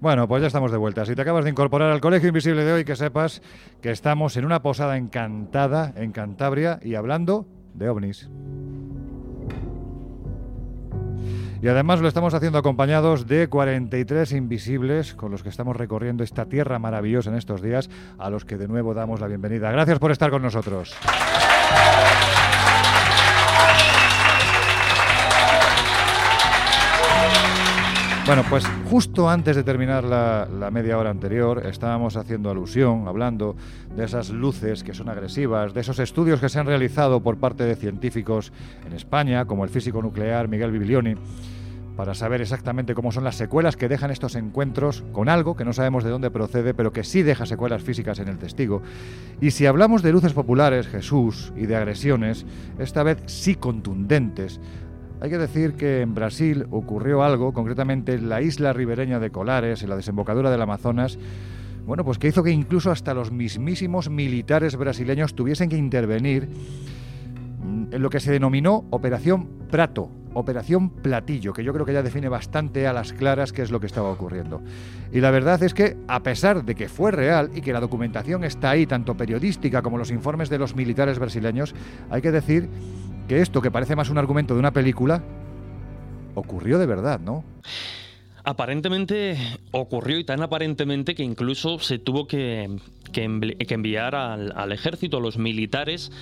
Bueno, pues ya estamos de vuelta. Si te acabas de incorporar al Colegio Invisible de hoy, que sepas que estamos en una posada encantada en Cantabria y hablando de ovnis. Y además lo estamos haciendo acompañados de 43 invisibles con los que estamos recorriendo esta tierra maravillosa en estos días, a los que de nuevo damos la bienvenida. Gracias por estar con nosotros. Bueno, pues justo antes de terminar la, media hora anterior estábamos haciendo alusión, hablando de esas luces que son agresivas, de esos estudios que se han realizado por parte de científicos en España, como el físico nuclear Miguel Biblioni, para saber exactamente cómo son las secuelas que dejan estos encuentros con algo que no sabemos de dónde procede, pero que sí deja secuelas físicas en el testigo. Y si hablamos de luces populares, Jesús, y de agresiones, esta vez sí contundentes, hay que decir que en Brasil ocurrió algo, concretamente en la isla ribereña de Colares, en la desembocadura del Amazonas, bueno, pues que hizo que incluso hasta los mismísimos militares brasileños tuviesen que intervenir en lo que se denominó Operación Prato, Operación Platillo, que yo creo que ya define bastante a las claras qué es lo que estaba ocurriendo. Y la verdad es que, a pesar de que fue real y que la documentación está ahí, tanto periodística como los informes de los militares brasileños, hay que decir que esto, que parece más un argumento de una película, ocurrió de verdad, ¿no? Aparentemente ocurrió y tan aparentemente que incluso se tuvo que, enviar al, al, ejército, a los militares,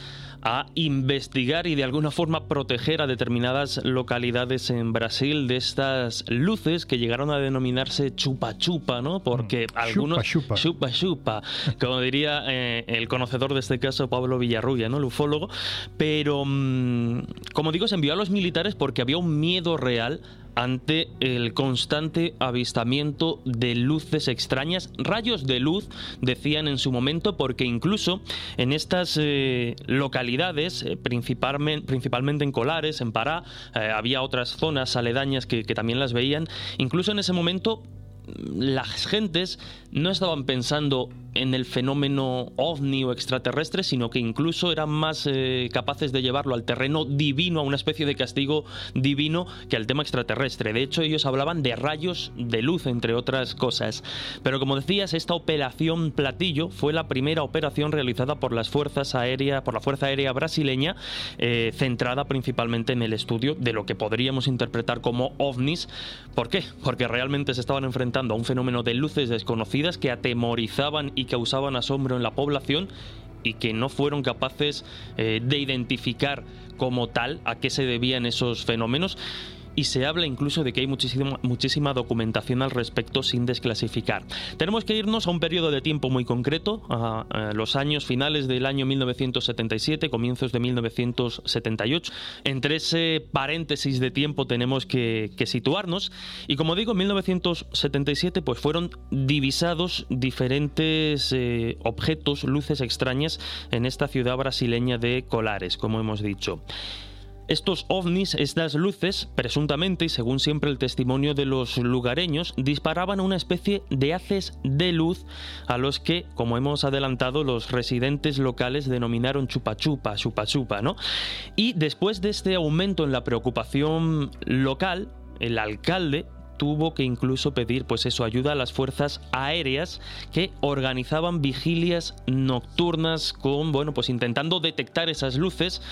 a investigar y de alguna forma proteger a determinadas localidades en Brasil de estas luces que llegaron a denominarse chupa chupa, ¿no? Porque mm, algunos chupa chupa, chupa como diría eh, el conocedor de este caso Pablo Villarrubia, ¿no? El ufólogo, pero mm, como digo se envió a los militares porque había un miedo real ante el constante avistamiento de luces extrañas, rayos de luz, decían en su momento, porque incluso en estas eh, localidades, eh, principalmente, en Colares, en Pará, eh, había otras zonas aledañas que también las veían, incluso en ese momento las gentes no estaban pensando en el fenómeno ovni o extraterrestre, sino que incluso eran más eh, capaces de llevarlo al terreno divino, a una especie de castigo divino, que al tema extraterrestre. De hecho, ellos hablaban de rayos de luz, entre otras cosas. Pero como decías, esta operación Platillo fue la primera operación realizada por las fuerzas aéreas, por la Fuerza Aérea Brasileña, eh, centrada principalmente en el estudio de lo que podríamos interpretar como ovnis. ¿Por qué? Porque realmente se estaban enfrentando a un fenómeno de luces desconocidas que atemorizaban y causaban asombro en la población y que no fueron capaces eh, de identificar como tal a qué se debían esos fenómenos y se habla incluso de que hay muchísima, muchísima documentación al respecto sin desclasificar. Tenemos que irnos a un periodo de tiempo muy concreto, a, los años finales del año 1977, comienzos de 1978. Entre ese paréntesis de tiempo tenemos que, situarnos y como digo, en 1977 pues fueron divisados diferentes eh, objetos, luces extrañas en esta ciudad brasileña de Colares, como hemos dicho. Estos ovnis, estas luces, presuntamente y según siempre el testimonio de los lugareños, disparaban una especie de haces de luz a los que, como hemos adelantado, los residentes locales denominaron chupa chupa, chupa chupa, ¿no? Y después de este aumento en la preocupación local, el alcalde tuvo que incluso pedir pues eso ayuda a las fuerzas aéreas que organizaban vigilias nocturnas con bueno pues intentando detectar esas luces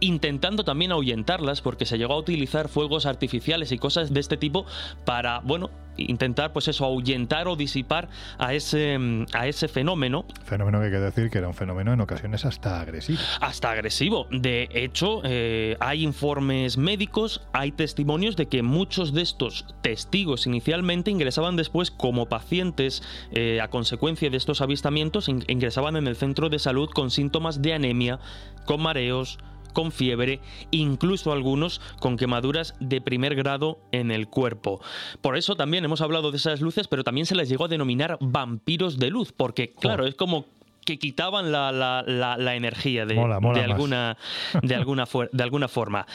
intentando también ahuyentarlas porque se llegó a utilizar fuegos artificiales y cosas de este tipo para, bueno, intentar, pues eso, ahuyentar o disipar a ese, a ese fenómeno. Fenómeno que hay que decir que era un fenómeno en ocasiones hasta agresivo. Hasta agresivo. De hecho, eh, hay informes médicos, hay testimonios de que muchos de estos testigos inicialmente ingresaban después como pacientes eh, a consecuencia de estos avistamientos, ingresaban en el centro de salud con síntomas de anemia, con mareos, con fiebre, incluso algunos con quemaduras de primer grado en el cuerpo. Por eso también hemos hablado de esas luces, pero también se les llegó a denominar vampiros de luz, porque claro, es como que quitaban la, energía de, alguna, de, alguna, de alguna forma.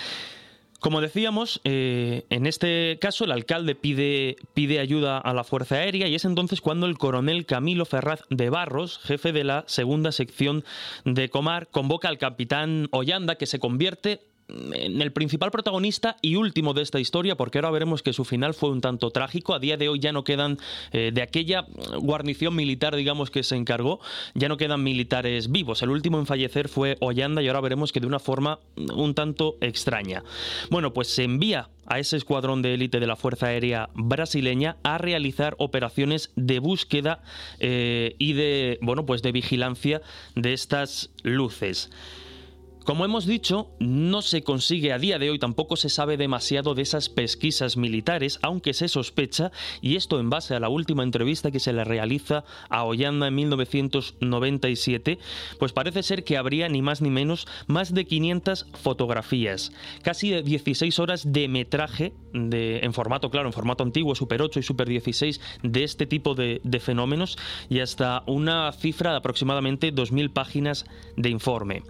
Como decíamos, eh, en este caso el alcalde pide, pide ayuda a la Fuerza Aérea y es entonces cuando el coronel Camilo Ferraz de Barros, jefe de la segunda sección de Comar, convoca al capitán Ollanda que se convierte en el principal protagonista y último de esta historia, porque ahora veremos que su final fue un tanto trágico. A día de hoy ya no quedan, eh, de aquella guarnición militar, digamos, que se encargó, ya no quedan militares vivos. El último en fallecer fue Ollanda y ahora veremos que de una forma un tanto extraña. Bueno, pues se envía a ese escuadrón de élite de la Fuerza Aérea brasileña a realizar operaciones de búsqueda eh, y de, bueno, pues de vigilancia de estas luces. Como hemos dicho, no se consigue a día de hoy, tampoco se sabe demasiado de esas pesquisas militares, aunque se sospecha, y esto en base a la última entrevista que se le realiza a Ollanda en 1997, pues parece ser que habría ni más ni menos más de 500 fotografías, casi 16 horas de metraje en formato, claro, en formato antiguo, Super 8 y Super 16, de este tipo de, de fenómenos, y hasta una cifra de aproximadamente 2.000 páginas de informe.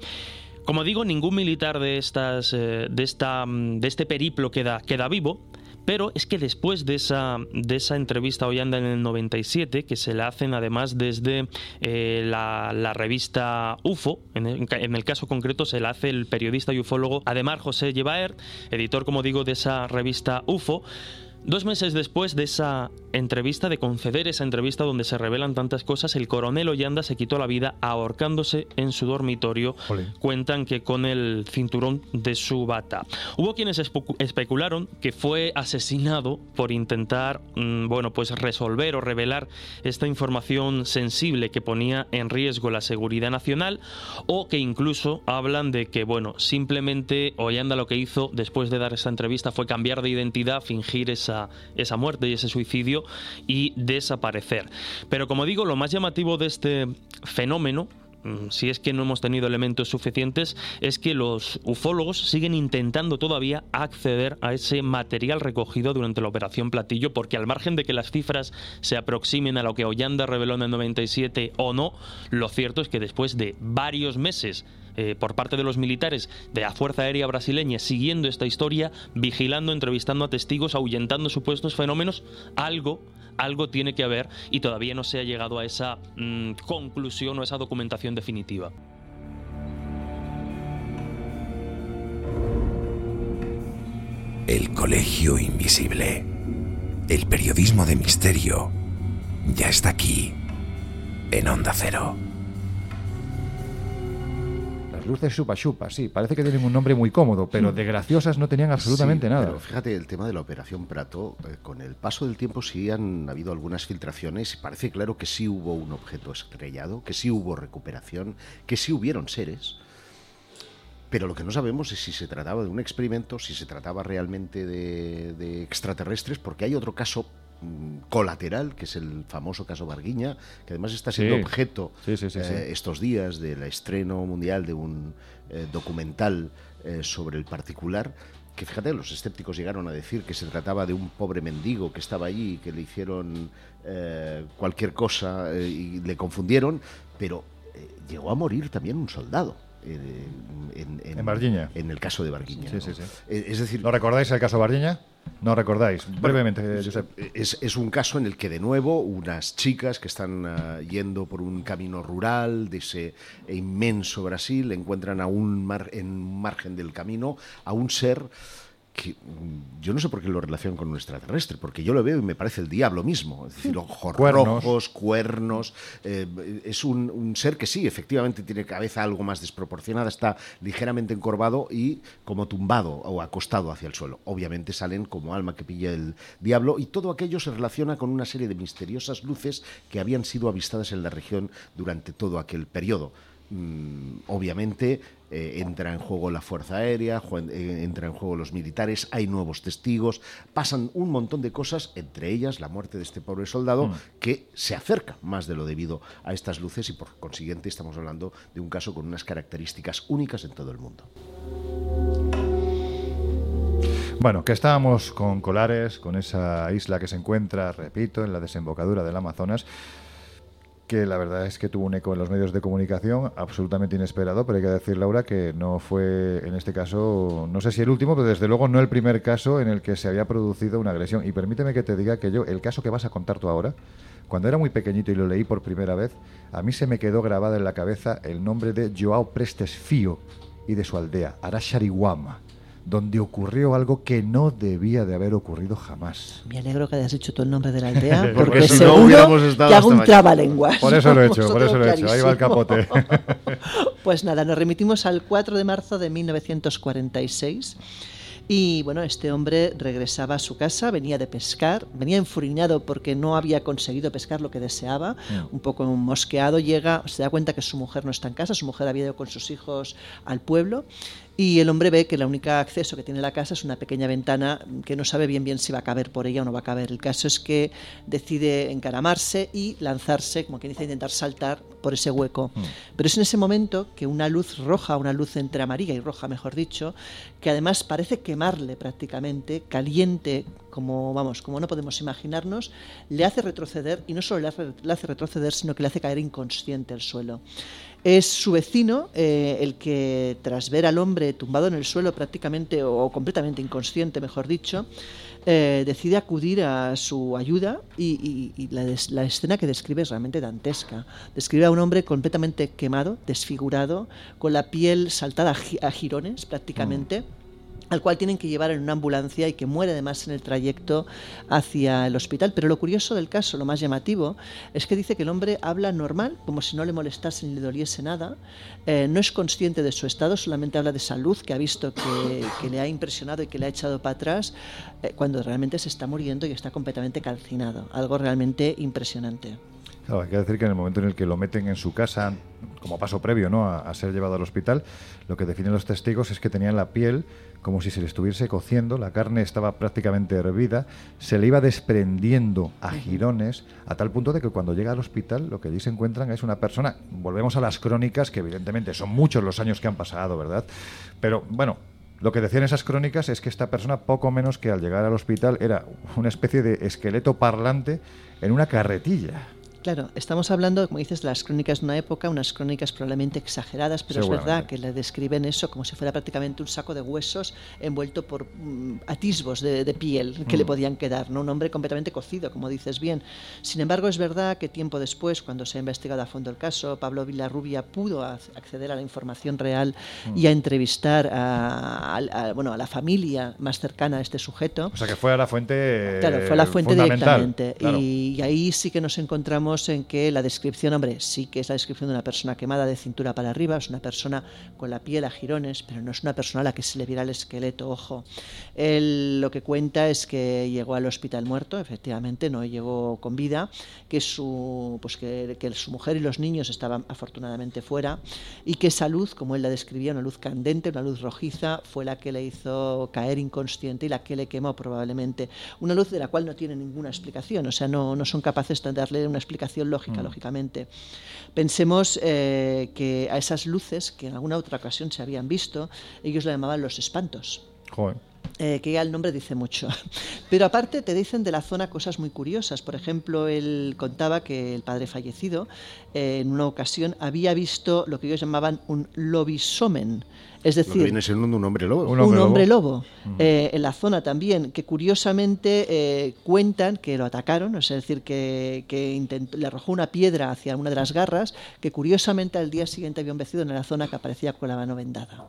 Como digo, ningún militar de, estas, eh, de, esta, mm, de este periplo queda, queda vivo, pero es que después de esa, de esa entrevista hoy anda en el 97, que se la hacen además desde eh, la, revista UFO, en el, en el, caso concreto se la hace el periodista y ufólogo Ademar José Llevaer, editor, como digo, de esa revista UFO, Dos meses después de esa entrevista, de conceder esa entrevista donde se revelan tantas cosas, el coronel Ollanda se quitó la vida ahorcándose en su dormitorio. Cuentan que con el cinturón de su bata. Hubo quienes especularon que fue asesinado por intentar, mm, bueno, pues resolver o revelar esta información sensible que ponía en riesgo la seguridad nacional, o que incluso hablan de que, bueno, simplemente Ollanda lo que hizo después de dar esa entrevista fue cambiar de identidad, fingir esa esa, muerte y ese suicidio y desaparecer. Pero como digo, lo más llamativo de este fenómeno mm, si es que no hemos tenido elementos suficientes, es que los ufólogos siguen intentando todavía acceder a ese material recogido durante la operación Platillo, porque al margen de que las cifras se aproximen a lo que Ollanda reveló en el 97 o no, lo cierto es que después de varios meses eh, por parte de los militares de la Fuerza Aérea Brasileña siguiendo esta historia, vigilando, entrevistando a testigos, ahuyentando supuestos fenómenos, algo algo tiene que haber y todavía no se ha llegado a esa mm, conclusión o esa documentación definitiva. El Colegio Invisible. El periodismo de misterio ya está aquí, en Onda Cero luces chupa chupa, sí, parece que tienen un nombre muy cómodo, pero de graciosas no tenían absolutamente nada. Pero fíjate, el tema de la operación Prato, eh, con el paso del tiempo sí han habido algunas filtraciones y parece claro que sí hubo un objeto estrellado, que sí hubo recuperación, que sí hubieron seres. Pero lo que no sabemos es si se trataba de un experimento, si se trataba realmente de, de extraterrestres, porque hay otro caso colateral, que es el famoso caso Barguiña, que además está siendo objeto eh, estos días del estreno mundial de un eh, documental eh, sobre el particular que fíjate, los escépticos llegaron a decir que se trataba de un pobre mendigo que estaba allí, que le hicieron cualquier cosa y le confundieron, pero llegó a morir también un soldado. en, en, en, el caso de Barguiña. Es decir, ¿no recordáis el caso Barguiña? No recordáis. Brevemente, Es, un caso en el que, de nuevo, unas chicas que están ah, yendo por un camino rural de ese inmenso Brasil encuentran a un mar, en margen del camino a un ser que mm, yo no sé por qué lo relacionan con un extraterrestre, porque yo lo veo y me parece el diablo mismo. Es decir, ojos cuernos. rojos, cuernos. Eh, es un, ser que sí, efectivamente tiene cabeza algo más desproporcionada, está ligeramente encorvado y como tumbado o acostado hacia el suelo. Obviamente salen como alma que pilla el diablo y todo aquello se relaciona con una serie de misteriosas luces que habían sido avistadas en la región durante todo aquel periodo. Mm, obviamente eh, entra en juego la Fuerza Aérea, eh, entra en juego los militares, hay nuevos testigos, pasan un montón de cosas, entre ellas la muerte de este pobre soldado, mm. que se acerca más de lo debido a estas luces y por consiguiente estamos hablando de un caso con unas características únicas en todo el mundo. Bueno, que estábamos con Colares, con esa isla que se encuentra, repito, en la desembocadura del Amazonas que la verdad es que tuvo un eco en los medios de comunicación absolutamente inesperado, pero hay que decir, Laura, que no fue en este caso, no sé si el último, pero desde luego no el primer caso en el que se había producido una agresión. Y permíteme que te diga que yo, el caso que vas a contar tú ahora, cuando era muy pequeñito y lo leí por primera vez, a mí se me quedó grabada en la cabeza el nombre de Joao Prestes Fío y de su aldea, Arashariwama donde ocurrió algo que no debía de haber ocurrido jamás. Me alegro que hayas dicho tú el nombre de la aldea, porque seguro que hago un trabalenguas. Por eso lo he hecho, por eso lo he hecho. Ahí va el capote. pues nada, nos remitimos al 4 de marzo de 1946 y bueno, este hombre regresaba a su casa, venía de pescar, venía enfuriñado porque no había conseguido pescar lo que deseaba, un poco mosqueado, llega, se da cuenta que su mujer no está en casa, su mujer había ido con sus hijos al pueblo y el hombre ve que el único acceso que tiene la casa es una pequeña ventana que no sabe bien bien si va a caber por ella o no va a caber. El caso es que decide encaramarse y lanzarse, como quien dice, intentar saltar por ese hueco. Mm. Pero es en ese momento que una luz roja, una luz entre amarilla y roja, mejor dicho, que además parece quemarle prácticamente, caliente, como vamos, como no podemos imaginarnos, le hace retroceder y no solo le hace, le hace retroceder, sino que le hace caer inconsciente al suelo. Es su vecino eh, el que, tras ver al hombre tumbado en el suelo prácticamente o completamente inconsciente, mejor dicho, eh, decide acudir a su ayuda y, la, escena que describe es realmente dantesca. Describe a un hombre completamente quemado, desfigurado, con la piel saltada a, jirones prácticamente. Mm al cual tienen que llevar en una ambulancia y que muere además en el trayecto hacia el hospital. Pero lo curioso del caso, lo más llamativo, es que dice que el hombre habla normal, como si no le molestase ni le doliese nada, eh, no es consciente de su estado, solamente habla de salud, que ha visto que, le ha impresionado y que le ha echado para atrás, eh, cuando realmente se está muriendo y está completamente calcinado. Algo realmente impresionante. hay que decir que en el momento en el que lo meten en su casa, como paso previo ¿no? a, a ser llevado al hospital, lo que definen los testigos es que tenían la piel como si se le estuviese cociendo, la carne estaba prácticamente hervida, se le iba desprendiendo a jirones, a tal punto de que cuando llega al hospital lo que allí se encuentran es una persona, volvemos a las crónicas, que evidentemente son muchos los años que han pasado, ¿verdad? Pero bueno, lo que decían esas crónicas es que esta persona, poco menos que al llegar al hospital, era una especie de esqueleto parlante en una carretilla. Claro, estamos hablando, como dices, de las crónicas de una época, unas crónicas probablemente exageradas, pero es verdad que le describen eso como si fuera prácticamente un saco de huesos envuelto por mm, atisbos de, piel que le mm. podían quedar, ¿no? Un hombre completamente cocido, como dices bien. Sin embargo, es verdad que tiempo después, cuando se ha investigado a fondo el caso, Pablo Villarrubia pudo acceder a la información real mm. y a entrevistar a, bueno, a la familia más cercana a este sujeto. O sea, que fue a la fuente Claro, fue a la fuente directamente. y ahí sí que nos encontramos en que la descripción, hombre, sí que es la descripción de una persona quemada de cintura para arriba, es una persona con la piel a jirones, pero no es una persona a la que se le viera el esqueleto, ojo. Él lo que cuenta es que llegó al hospital muerto, efectivamente, no llegó con vida, que su, pues que, que su mujer y los niños estaban afortunadamente fuera y que esa luz, como él la describía, una luz candente, una luz rojiza, fue la que le hizo caer inconsciente y la que le quemó probablemente. Una luz de la cual no tiene ninguna explicación, o sea, no, no son capaces de darle una explicación lógica, mm. lógicamente. Pensemos eh, que a esas luces, que en alguna otra ocasión se habían visto, ellos le llamaban los espantos. Eh, que ya el nombre dice mucho. Pero aparte te dicen de la zona cosas muy curiosas. Por ejemplo, él contaba que el padre fallecido eh, en una ocasión había visto lo que ellos llamaban un lobisomen, es decir, viene siendo un hombre lobo. Un hombre, lobo, eh, en la zona también, que curiosamente eh, cuentan que lo atacaron, es decir, que, le arrojó una piedra hacia una de las garras, que curiosamente al día siguiente había un vecino en la zona que aparecía con la mano vendada.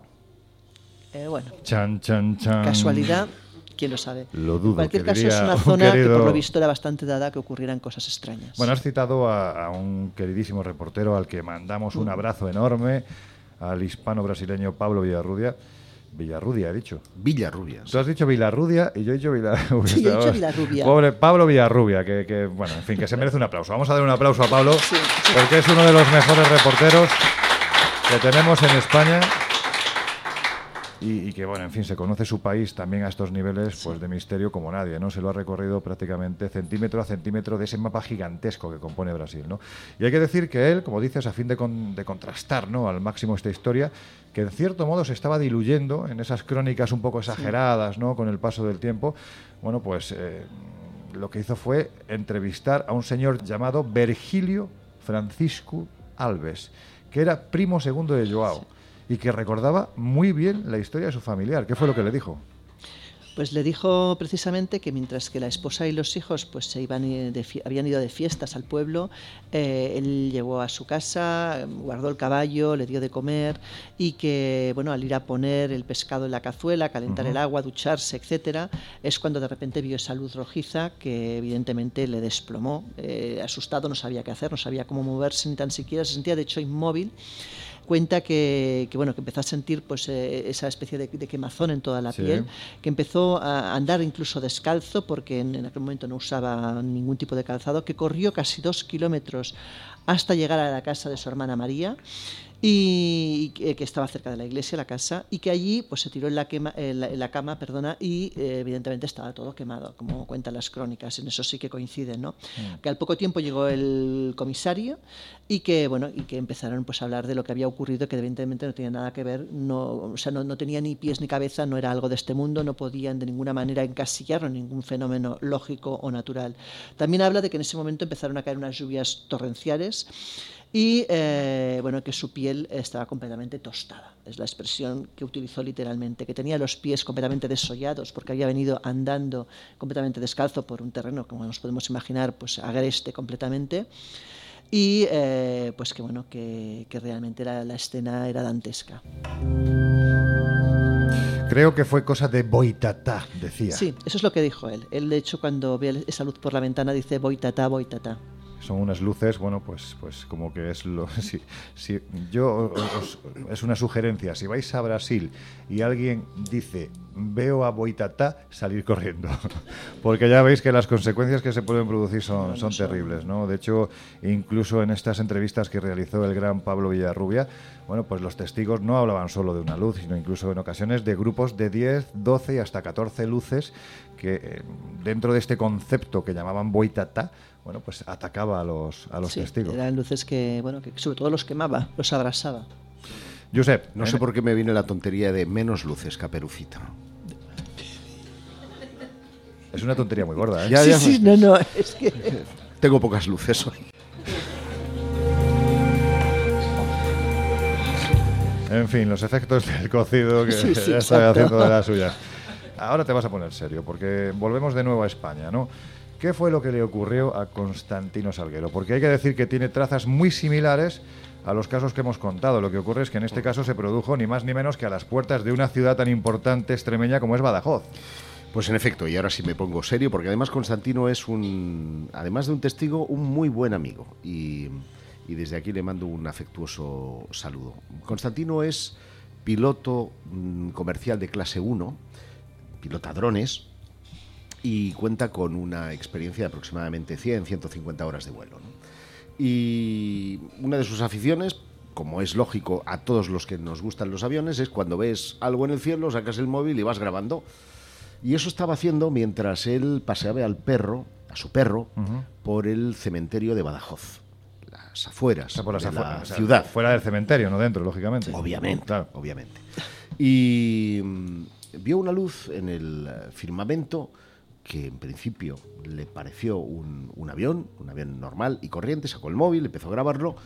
Eh, bueno, chan, chan, casualidad quién lo sabe. Lo dudo. En cualquier caso, es una zona que por lo visto era bastante dada que ocurrieran cosas extrañas. Bueno, has citado a, un queridísimo reportero al que mandamos un abrazo enorme, al hispano brasileño Pablo Villarrudia. Villarrudia, he dicho. Villarrubia. Tú has dicho Villarrudia y yo he dicho Villarrubia. Sí, he dicho Villarrubia. Pobre Pablo Villarrubia, que, bueno, en fin, que se merece un aplauso. Vamos a dar un aplauso a Pablo, porque es uno de los mejores reporteros que tenemos en España y, que, bueno, en fin, se conoce su país también a estos niveles pues de misterio como nadie, ¿no? Se lo ha recorrido prácticamente centímetro a centímetro de ese mapa gigantesco que compone Brasil, ¿no? Y hay que decir que él, como dices, a fin de, de contrastar, ¿no? Al máximo esta historia, que en cierto modo se estaba diluyendo en esas crónicas un poco exageradas, ¿no? Con el paso del tiempo, bueno, pues eh, lo que hizo fue entrevistar a un señor llamado Virgilio Francisco Alves, que era primo segundo de Joao y que recordaba muy bien la historia de su familiar. ¿Qué fue lo que le dijo? Pues le dijo precisamente que mientras que la esposa y los hijos pues se iban habían ido de fiestas al pueblo, eh, él llegó a su casa, guardó el caballo, le dio de comer y que bueno al ir a poner el pescado en la cazuela, calentar el agua, ducharse, etcétera, es cuando de repente vio esa luz rojiza que evidentemente le desplomó. Eh, asustado, no sabía qué hacer, no sabía cómo moverse ni tan siquiera, se sentía de hecho inmóvil cuenta que, bueno, que empezó a sentir pues, eh, esa especie de, quemazón en toda la piel, que empezó a andar incluso descalzo, porque en, aquel momento no usaba ningún tipo de calzado, que corrió casi dos kilómetros hasta llegar a la casa de su hermana María y que, estaba cerca de la iglesia, la casa, y que allí pues se tiró en la, quema, en la, cama perdona, y eh, evidentemente estaba todo quemado, como cuentan las crónicas, en eso sí que coinciden, ¿no? Mm. Que al poco tiempo llegó el comisario y que, bueno, y que empezaron pues, a hablar de lo que había ocurrido, que evidentemente no tenía nada que ver, no, o sea, no, no tenía ni pies ni cabeza, no era algo de este mundo, no podían de ninguna manera encasillarlo en ningún fenómeno lógico o natural. También habla de que en ese momento empezaron a caer unas lluvias torrenciales y eh, bueno, que su piel estaba completamente tostada. Es la expresión que utilizó literalmente, que tenía los pies completamente desollados porque había venido andando completamente descalzo por un terreno, como nos podemos imaginar, pues agreste completamente. Y eh, pues que bueno, que, realmente la, la escena era dantesca. Creo que fue cosa de boitatá, decía. Sí, eso es lo que dijo él. Él, de hecho, cuando ve esa luz por la ventana, dice boitatá, boitatá son unas luces, bueno, pues, pues como que es lo. Si, si yo es una sugerencia. Si vais a Brasil y alguien dice veo a Boitatá salir corriendo, porque ya veis que las consecuencias que se pueden producir son, son terribles, ¿no? De hecho, incluso en estas entrevistas que realizó el gran Pablo Villarrubia, bueno, pues los testigos no hablaban solo de una luz, sino incluso en ocasiones de grupos de 10, 12 y hasta 14 luces que eh, dentro de este concepto que llamaban Boitatá, bueno, pues atacaba a los, a los testigos. Eran luces que, bueno, que sobre todo los quemaba, los abrasaba. Josep, no sé por qué me viene la tontería de menos luces, caperucita. Es una tontería muy gorda, ¿eh? sí, sí, no, no, es que... Tengo pocas luces hoy. En fin, los efectos del cocido que ya está haciendo de la suya. Ahora te vas a poner serio, porque volvemos de nuevo a España, ¿no? ¿Qué fue lo que le ocurrió a Constantino Salguero? Porque hay que decir que tiene trazas muy similares a los casos que hemos contado. Lo que ocurre es que en este caso se produjo ni más ni menos que a las puertas de una ciudad tan importante extremeña como es Badajoz. Pues en efecto, y ahora sí me pongo serio, porque además Constantino es un, además de un testigo, un muy buen amigo. Y, desde aquí le mando un afectuoso saludo. Constantino es piloto mm, comercial de clase 1, pilota drones, y cuenta con una experiencia de aproximadamente 100, 150 horas de vuelo. Y una de sus aficiones, como es lógico a todos los que nos gustan los aviones, es cuando ves algo en el cielo, sacas el móvil y vas grabando. Y eso estaba haciendo mientras él paseaba al perro, a su perro, por el cementerio de Badajoz. Las afueras por de la ciudad. Fuera del cementerio, no dentro, lógicamente. Obviamente, obviamente. Y mm, vio una luz en el firmamento que en principio le pareció un, avión, un avión normal y corriente, sacó el móvil, empezó a grabarlo,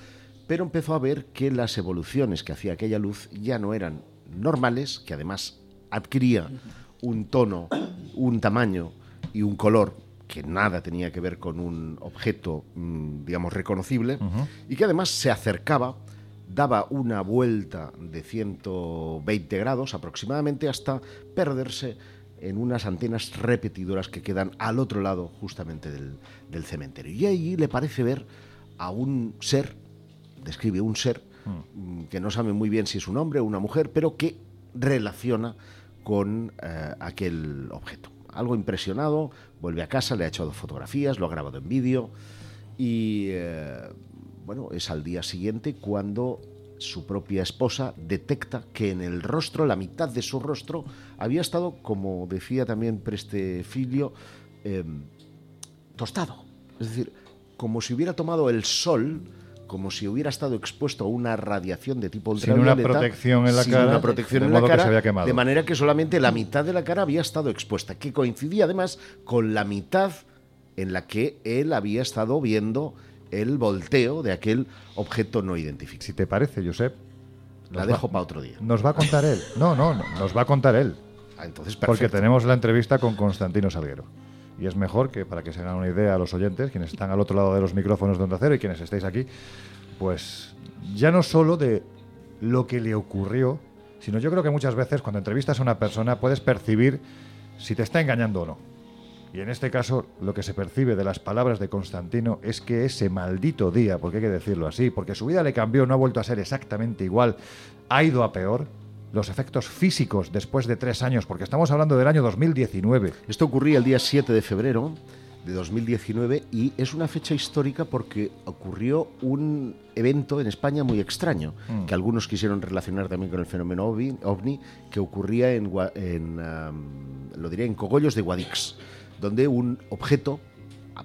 pero empezó a ver que las evoluciones que hacía aquella luz ya no eran normales, que además adquiría un tono, un tamaño y un color que nada tenía que ver con un objeto, mm, digamos, reconocible, y que además se acercaba, daba una vuelta de 120 grados aproximadamente hasta perderse en unas antenas repetidoras que quedan al otro lado justamente del, cementerio. Y ahí le parece ver a un ser, describe un ser, mm. que no sabe muy bien si es un hombre o una mujer, pero que relaciona con eh, aquel objeto. Algo impresionado, vuelve a casa, le ha echado fotografías, lo ha grabado en vídeo y eh, bueno, es al día siguiente cuando su propia esposa detecta que en el rostro, la mitad de su rostro, había estado, como decía también Preste Filio, em, tostado. Es decir, como si hubiera tomado el sol, como si hubiera estado expuesto a una radiación de tipo ultravioleta. Sin una protección en la cara. Una protección en la cara, De manera que solamente la mitad de la cara había estado expuesta, que coincidía además con la mitad en la que él había estado viendo el volteo de aquel objeto no identificado. Si te parece, Josep. La dejo para otro día. Nos va a contar él. No, no, no nos va a contar él. Ah, entonces, Porque tenemos la entrevista con Constantino Salguero. Y es mejor que, para que se hagan una idea a los oyentes, quienes están al otro lado de los micrófonos de Onda Cero y quienes estáis aquí, pues ya no solo de lo que le ocurrió, sino yo creo que muchas veces cuando entrevistas a una persona puedes percibir si te está engañando o no. Y en este caso, lo que se percibe de las palabras de Constantino es que ese maldito día, porque hay que decirlo así, porque su vida le cambió, no ha vuelto a ser exactamente igual, ha ido a peor, los efectos físicos después de tres años, porque estamos hablando del año 2019. Esto ocurría el día 7 de febrero de 2019 y es una fecha histórica porque ocurrió un evento en España muy extraño, mm. que algunos quisieron relacionar también con el fenómeno ovni, que ocurría en, lo diría, en Cogollos de Guadix donde un objeto,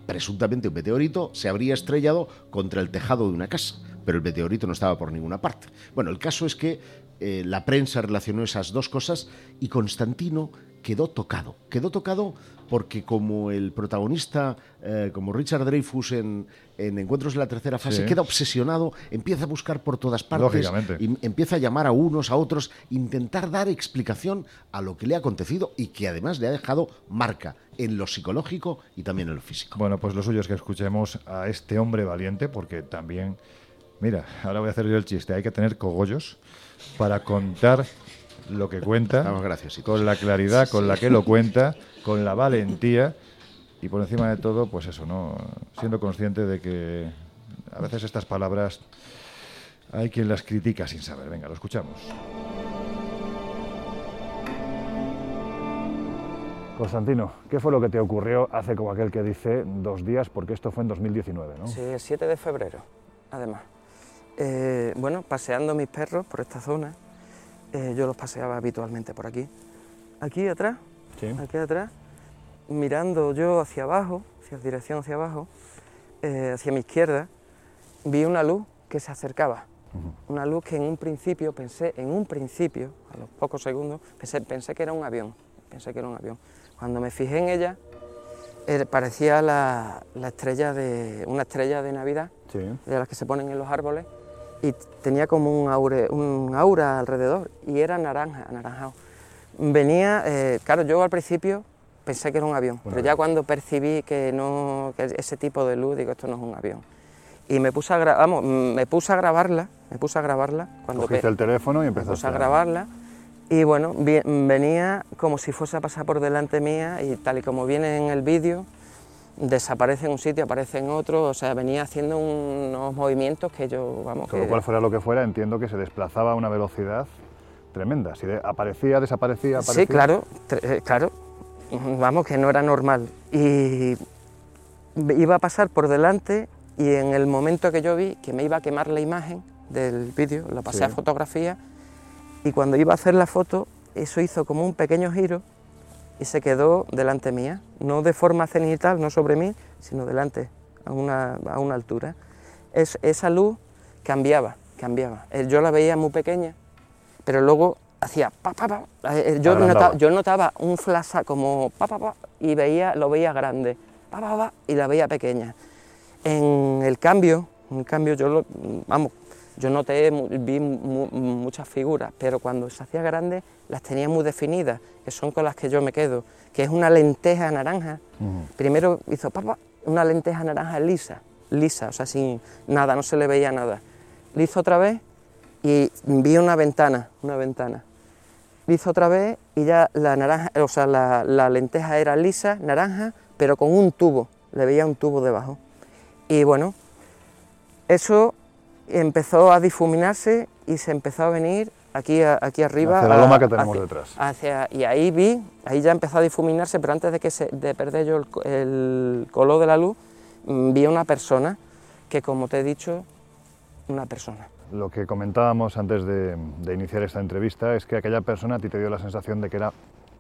presuntamente un meteorito, se habría estrellado contra el tejado de una casa, pero el meteorito no estaba por ninguna parte. Bueno, el caso es que eh, la prensa relacionó esas dos cosas y Constantino quedó tocado. Quedó tocado porque como el protagonista, eh, como Richard Dreyfus en, Encuentros de la Tercera Fase, queda obsesionado, empieza a buscar por todas partes, y empieza a llamar a unos, a otros, intentar dar explicación a lo que le ha acontecido y que además le ha dejado marca en lo psicológico y también en lo físico. Bueno, pues lo suyo es que escuchemos a este hombre valiente, porque también, mira, ahora voy a hacer yo el chiste, hay que tener cogollos para contar lo que cuenta, gracias, con la claridad con la que lo cuenta, con la valentía y por encima de todo, pues eso, ¿no? Siendo consciente de que a veces estas palabras hay quien las critica sin saber. Venga, lo escuchamos. Constantino, ¿qué fue lo que te ocurrió hace como aquel que dice dos días? Porque esto fue en 2019, ¿no? Sí, el 7 de febrero, además. Eh, bueno, paseando mis perros por esta zona, eh, yo los paseaba habitualmente por aquí. Aquí atrás, aquí atrás, mirando yo hacia abajo, hacia dirección hacia abajo, eh, hacia mi izquierda, vi una luz que se acercaba. Una luz que en un principio pensé, en un principio, a los pocos segundos, pensé, pensé que era un avión. Pensé que era un avión. Cuando me fijé en ella, parecía la, estrella de, una estrella de Navidad, de las que se ponen en los árboles, y tenía como un, aure, un aura alrededor, y era naranja, anaranjado. Venía, eh, claro, yo al principio pensé que era un avión, pero ya cuando percibí que no, que ese tipo de luz, digo, esto no es un avión. Y me puse a, vamos, me puse a grabarla, me puse a grabarla. Cuando Cogiste el teléfono y empezaste me puse a grabarla. Y bueno, venía como si fuese a pasar por delante mía y tal y como viene en el vídeo, desaparece en un sitio, aparece en otro, o sea, venía haciendo unos movimientos que yo, vamos... Con lo cual fuera lo que fuera, entiendo que se desplazaba a una velocidad tremenda, si aparecía, desaparecía, aparecía... Sí, claro, eh, claro, vamos, que no era normal. Y iba a pasar por delante y en el momento que yo vi que me iba a quemar la imagen del vídeo, la pasé a fotografía, y cuando iba a hacer la foto, eso hizo como un pequeño giro y se quedó delante mía, no de forma cenital, no sobre mí, sino delante, a una, a una altura. Es, esa luz cambiaba, cambiaba. Eh, yo la veía muy pequeña, pero luego hacía pa, pa, pa. Eh, yo, notaba, yo notaba un flash como pa, pa, pa, y veía, lo veía grande, pa, pa, pa, y la veía pequeña. En el cambio, en cambio yo lo, vamos, yo noté, vi muchas figuras, pero cuando se hacía grande las tenía muy definidas, que son con las que yo me quedo, que es una lenteja naranja. Primero hizo papá, una lenteja naranja lisa, lisa, o sea, sin nada, no se le veía nada. Lo hizo otra vez y vi una ventana, una ventana. hizo otra vez y ya la naranja, o sea, la, la lenteja era lisa, naranja, pero con un tubo, le veía un tubo debajo. Y bueno, eso empezó a difuminarse y se empezó a venir aquí, aquí arriba. Hacia la loma que tenemos detrás. Hacia, y ahí vi, ahí ya empezó a difuminarse, pero antes de, que se, de perder yo el, color de la luz, mm, vi una persona que, como te he dicho, una persona. Lo que comentábamos antes de, iniciar esta entrevista es que aquella persona a ti te dio la sensación de que era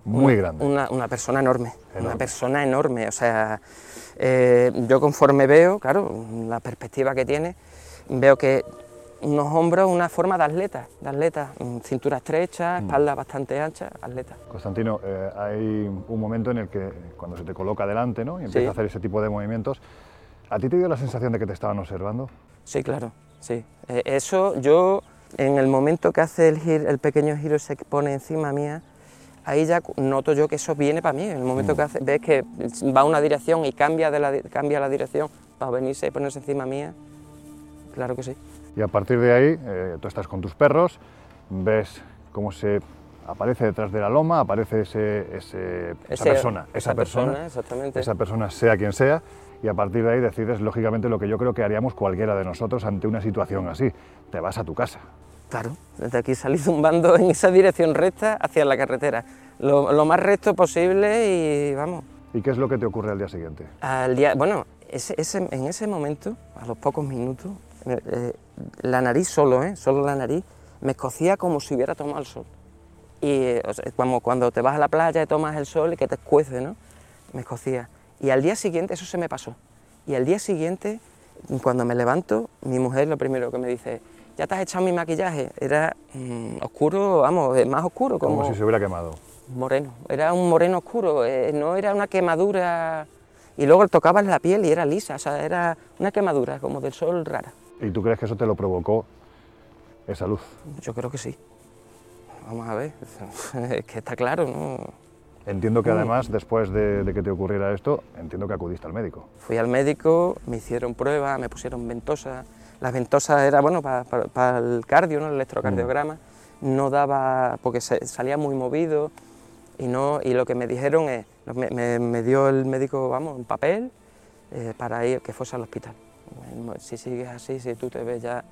muy grande. Una, persona enorme, una persona enorme. O sea, eh, yo conforme veo, claro, la perspectiva que tiene, veo que unos hombros, una forma de atleta, de atleta, mm, cintura estrecha, mm. espalda bastante ancha, atleta. Constantino, eh, hay un momento en el que cuando se te coloca delante ¿no? y empieza a hacer ese tipo de movimientos, ¿a ti te dio la sensación de que te estaban observando? Sí, claro, sí. Eh, eso yo, en el momento que hace el, el pequeño giro y se pone encima mía, ahí ya noto yo que eso viene para mí. En el momento que mm. hace, ves que va una dirección y cambia, de la, cambia la dirección para venirse y ponerse encima mía, claro que sí. Y a partir de ahí, eh, tú estás con tus perros, ves cómo se aparece detrás de la loma, aparece ese, esa persona, esa, persona, exactamente. esa persona sea quien sea, y a partir de ahí decides lógicamente lo que yo creo que haríamos cualquiera de nosotros ante una situación así, te vas a tu casa. Claro, desde aquí salí zumbando en esa dirección recta hacia la carretera, lo, más recto posible y vamos. ¿Y qué es lo que te ocurre al día siguiente? Al día, bueno, ese, en ese momento, a los pocos minutos, eh, eh, la nariz solo, ¿eh? solo la nariz, me escocía como si hubiera tomado el sol. Y como cuando te vas a la playa y tomas el sol y que te escuece, ¿no? Me escocía. Y al día siguiente eso se me pasó. Y al día siguiente, cuando me levanto, mi mujer lo primero que me dice, ya te has echado mi maquillaje. Era mm, oscuro, vamos, más oscuro. Como, como si se hubiera quemado. Moreno, era un moreno oscuro, no era una quemadura. Y luego tocabas la piel y era lisa, o sea, era una quemadura como del sol rara. ¿Y tú crees que eso te lo provocó esa luz? Yo creo que sí. Vamos a ver, es que está claro, ¿no? Entiendo que además, después de, que te ocurriera esto, entiendo que acudiste al médico. Fui al médico, me hicieron pruebas, me pusieron ventosas. Las ventosas era, bueno, para, el cardio, ¿no? el electrocardiograma. Mm. No daba, porque salía muy movido y, no, y lo que me dijeron es, me, dio el médico, vamos, un papel eh, para ir, que fuese al hospital si sigues así, si tú te ves ya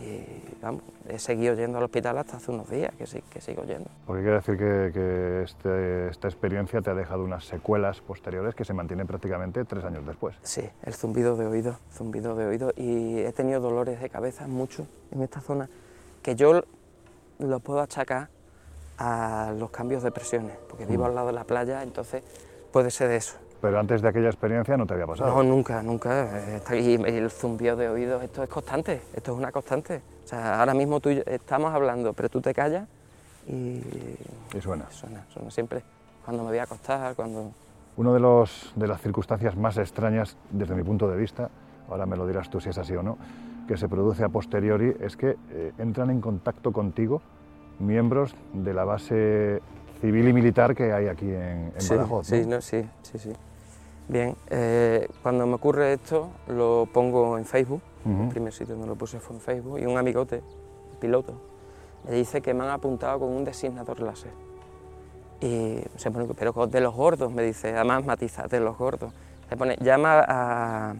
y vamos, he seguido yendo al hospital hasta hace unos días, que, sí, que sigo yendo. Porque quiere decir que, este, esta experiencia te ha dejado unas secuelas posteriores que se mantienen prácticamente tres años después. Sí, el zumbido de oído, zumbido de oído, y he tenido dolores de cabeza mucho en esta zona, que yo lo puedo achacar a los cambios de presiones, porque vivo mm. al lado de la playa, entonces puede ser de eso. Pero antes de aquella experiencia no te había pasado. No, nunca, nunca. Y el zumbido de oídos, esto es constante, esto es una constante. O sea, ahora mismo tú estamos hablando, pero tú te callas y... Y suena. Suena, suena siempre. Cuando me voy a acostar, cuando... Una de, los, de las circunstancias más extrañas, desde mi punto de vista, ahora me lo dirás tú si es así o no, que se produce a posteriori es que eh, entran en contacto contigo miembros de la base civil y militar que hay aquí en, en Badajoz. Sí, no, sí, sí, sí. Bien, eh, cuando me ocurre esto lo pongo en Facebook, el primer sitio donde lo puse fue en Facebook, y un amigote, piloto, me dice que me han apuntado con un designador láser. Y se pone, pero de los gordos, me dice, además matiza, de los gordos. Se pone, llama a,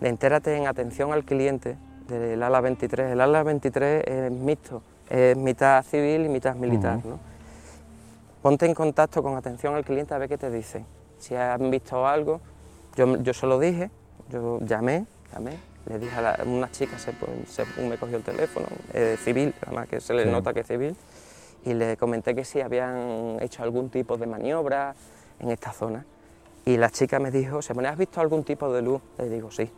entérate en atención al cliente del ala 23. El ala 23 es mixto, es mitad civil y mitad militar. ¿no? Ponte en contacto con atención al cliente a ver qué te dicen si han visto algo. Yo, yo se lo dije, yo llamé, llamé, le dije a una chica, se, me cogió el teléfono, civil, además que se le nota que es civil, y le comenté que si habían hecho algún tipo de maniobra en esta zona. Y la chica me dijo, ¿se me has visto algún tipo de luz? Le digo, sí.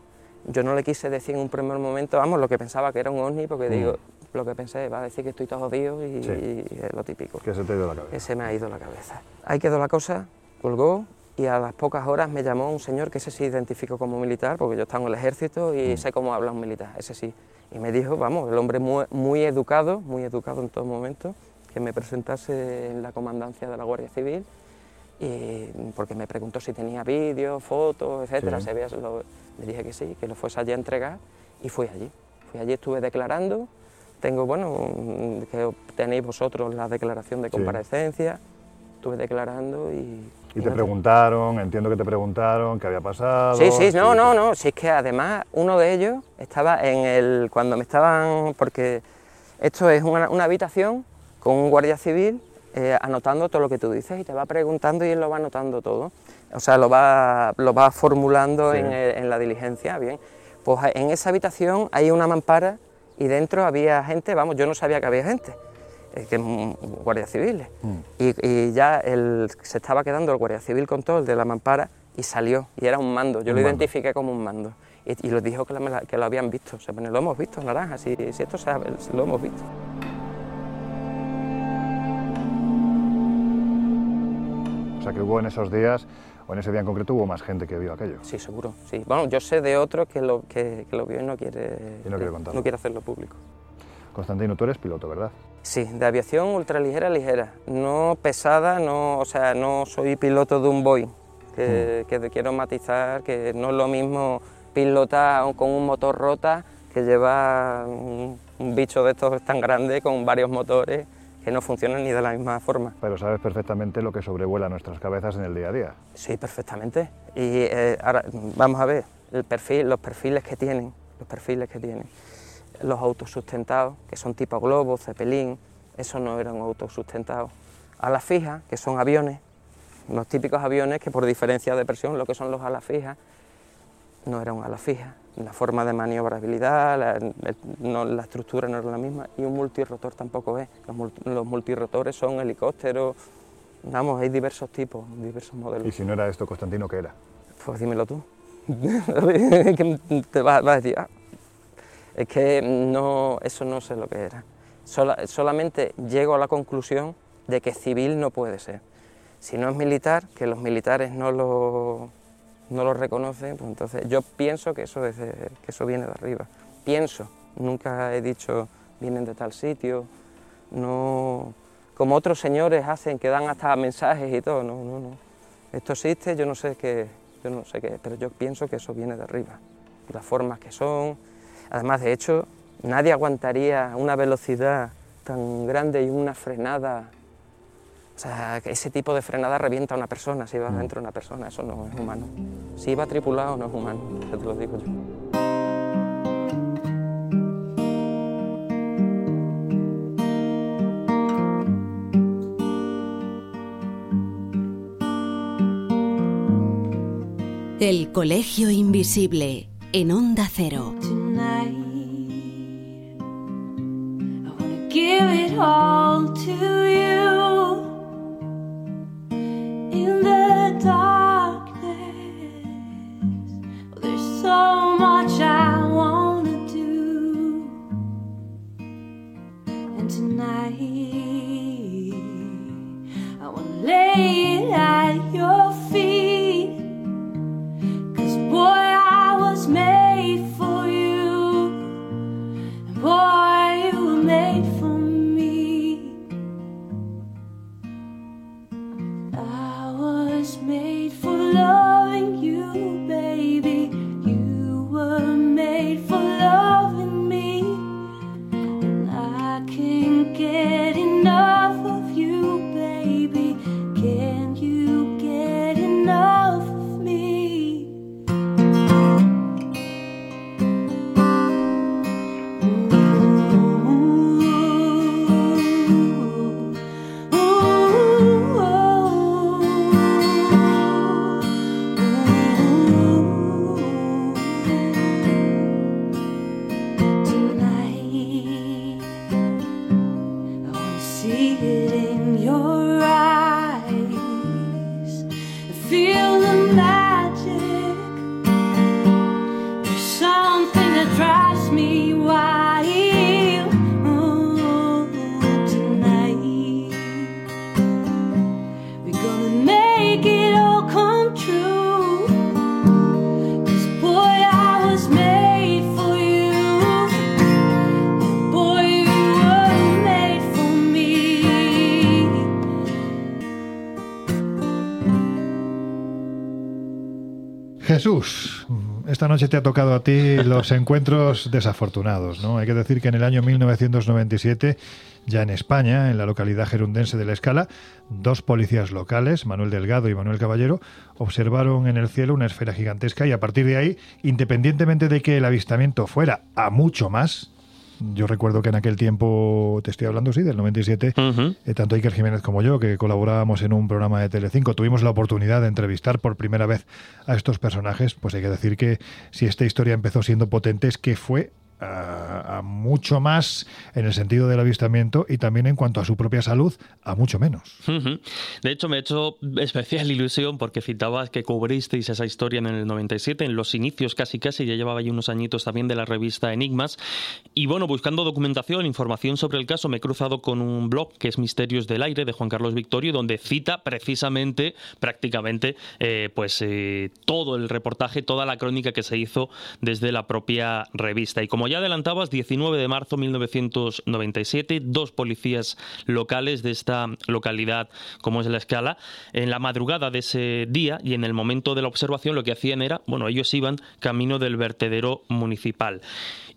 Yo no le quise decir en un primer momento, vamos, lo que pensaba que era un ovni, porque digo, mm. Lo que pensé, va a decir que estoy todo jodido y, es lo típico. Que se te ha ido la cabeza. Que se me ha ido la cabeza. Ahí quedó la cosa, colgó, y a las pocas horas me llamó un señor que ese sí identificó como militar, porque yo estaba en el ejército y mm. sé cómo habla un militar, ese sí. Y me dijo, vamos, el hombre muy, educado, muy educado en todo momento, que me presentase en la comandancia de la Guardia Civil, y, porque me preguntó si tenía vídeos, fotos, etcétera. le dije que sí, que lo fuese allí a entregar y fui allí. Fui allí, estuve declarando tengo, bueno, que tenéis vosotros la declaración de comparecencia, estuve declarando y... Y te preguntaron, entiendo que te preguntaron qué había pasado. Sí, sí, no, no, no, si es que además uno de ellos estaba en el, cuando me estaban, porque esto es una, habitación con un guardia civil eh, anotando todo lo que tú dices y te va preguntando y él lo va anotando todo. O sea, lo va, lo va formulando en, en la diligencia, bien. Pues en esa habitación hay una mampara y dentro había gente, vamos, yo no sabía que había gente, eh, que guardias civiles. Mm. Y, ya se estaba quedando el guardia civil con todo, el de la mampara, y salió, y era un mando, yo lo identifiqué como un mando. Y, y les dijo que, que, lo habían visto, o sea, lo hemos visto, naranja, si, si esto se, lo hemos visto. O sea que hubo en esos días ¿O en ese día en concreto hubo más gente que vio aquello? Sí, seguro. Sí. Bueno, yo sé de otro que lo, que, lo vio y no quiere, y no quiere contarlo. No quiere hacerlo público. Constantino, tú eres piloto, ¿verdad? Sí, de aviación ultraligera, ligera. No pesada, no, o sea, no soy piloto de un Boeing, que, mm. que quiero matizar que no es lo mismo pilotar con un motor rota que llevar un, un bicho de estos tan grande con varios motores que no funcionan ni de la misma forma. Pero sabes perfectamente lo que sobrevuela nuestras cabezas en el día a día. Sí, perfectamente. Y eh, ahora vamos a ver el perfil, los perfiles que tienen, los perfiles que tienen. Los autos sustentados, que son tipo globo, cepelín, esos no eran autos sustentados. A la fija, que son aviones, los típicos aviones que por diferencia de presión, lo que son los alas fijas, no eran alas fijas, la forma de maniobrabilidad, la, estructura no es la misma y un multirotor tampoco es. Los, multirotores son helicópteros, vamos, hay diversos tipos, diversos modelos. ¿Y si no era esto, Constantino, qué era? Pues dímelo tú. te vas, a decir, ah, es que no, eso no sé lo que era. solamente llego a la conclusión de que civil no puede ser. Si no es militar, que los militares no lo no lo reconocen, pues entonces yo pienso que eso, que eso viene de arriba. Pienso, nunca he dicho vienen de tal sitio, no como otros señores hacen que dan hasta mensajes y todo, no, no, no. Esto existe, yo no sé qué, yo no sé qué, pero yo pienso que eso viene de arriba. Las formas que son, además de hecho, nadie aguantaría una velocidad tan grande y una frenada o sea, ese tipo de frenada revienta a una persona, si va mm. dentro de una persona, eso no es humano. Si va tripulado, no es humano, ya te lo digo yo. El Colegio Invisible en Onda Cero. Te ha tocado a ti los encuentros desafortunados, ¿no? Hay que decir que en el año 1997 ya en España, en la localidad gerundense de La Escala, dos policías locales, Manuel Delgado y Manuel Caballero, observaron en el cielo una esfera gigantesca y a partir de ahí, independientemente de que el avistamiento fuera a mucho más, yo recuerdo que en aquel tiempo, te estoy hablando, sí, del 97, eh, tanto Iker Jiménez como yo, que colaborábamos en un programa de Telecinco, tuvimos la oportunidad de entrevistar por primera vez a estos personajes, pues hay que decir que si esta historia empezó siendo potente es que fue a, mucho más en el sentido del avistamiento y también en cuanto a su propia salud, a mucho menos. De hecho, me ha hecho especial ilusión porque citabas que cubristeis esa historia en el 97, en los inicios casi casi, ya llevaba ahí unos añitos también de la revista Enigmas. Y bueno, buscando documentación, información sobre el caso, me he cruzado con un blog que es Misterios del Aire de Juan Carlos Victorio, donde cita precisamente, prácticamente, eh, pues eh, todo el reportaje, toda la crónica que se hizo desde la propia revista. Y como ya adelantabas, 19 de marzo de 1997, dos policías locales de esta localidad, como es la escala, en la madrugada de ese día y en el momento de la observación lo que hacían era, bueno, ellos iban camino del vertedero municipal.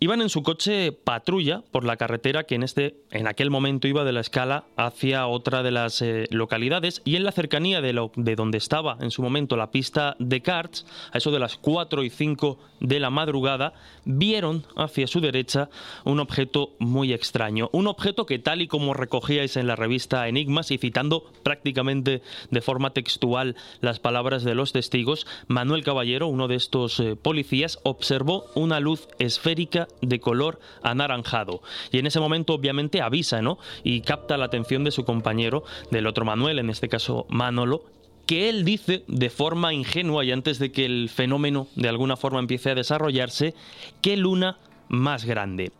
Iban en su coche patrulla por la carretera que en, este, en aquel momento iba de la escala hacia otra de las eh, localidades y en la cercanía de, lo, de donde estaba en su momento la pista de karts, a eso de las 4 y 5 de la madrugada, vieron hacia su derecha un objeto muy extraño. Un objeto que tal y como recogíais en la revista Enigmas y citando prácticamente de forma textual las palabras de los testigos, Manuel Caballero, uno de estos eh, policías, observó una luz esférica de color anaranjado. Y en ese momento obviamente avisa, ¿no? Y capta la atención de su compañero, del otro Manuel, en este caso Manolo, que él dice de forma ingenua y antes de que el fenómeno de alguna forma empiece a desarrollarse, que luna más grande.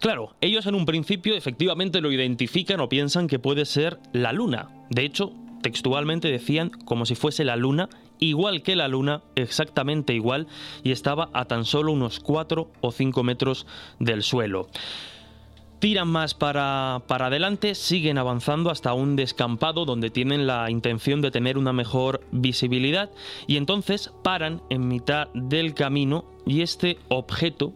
Claro, ellos en un principio efectivamente lo identifican o piensan que puede ser la luna. De hecho, textualmente decían como si fuese la luna igual que la Luna, exactamente igual, y estaba a tan solo unos 4 o 5 metros del suelo. Tiran más para, para, adelante, siguen avanzando hasta un descampado donde tienen la intención de tener una mejor visibilidad y entonces paran en mitad del camino y este objeto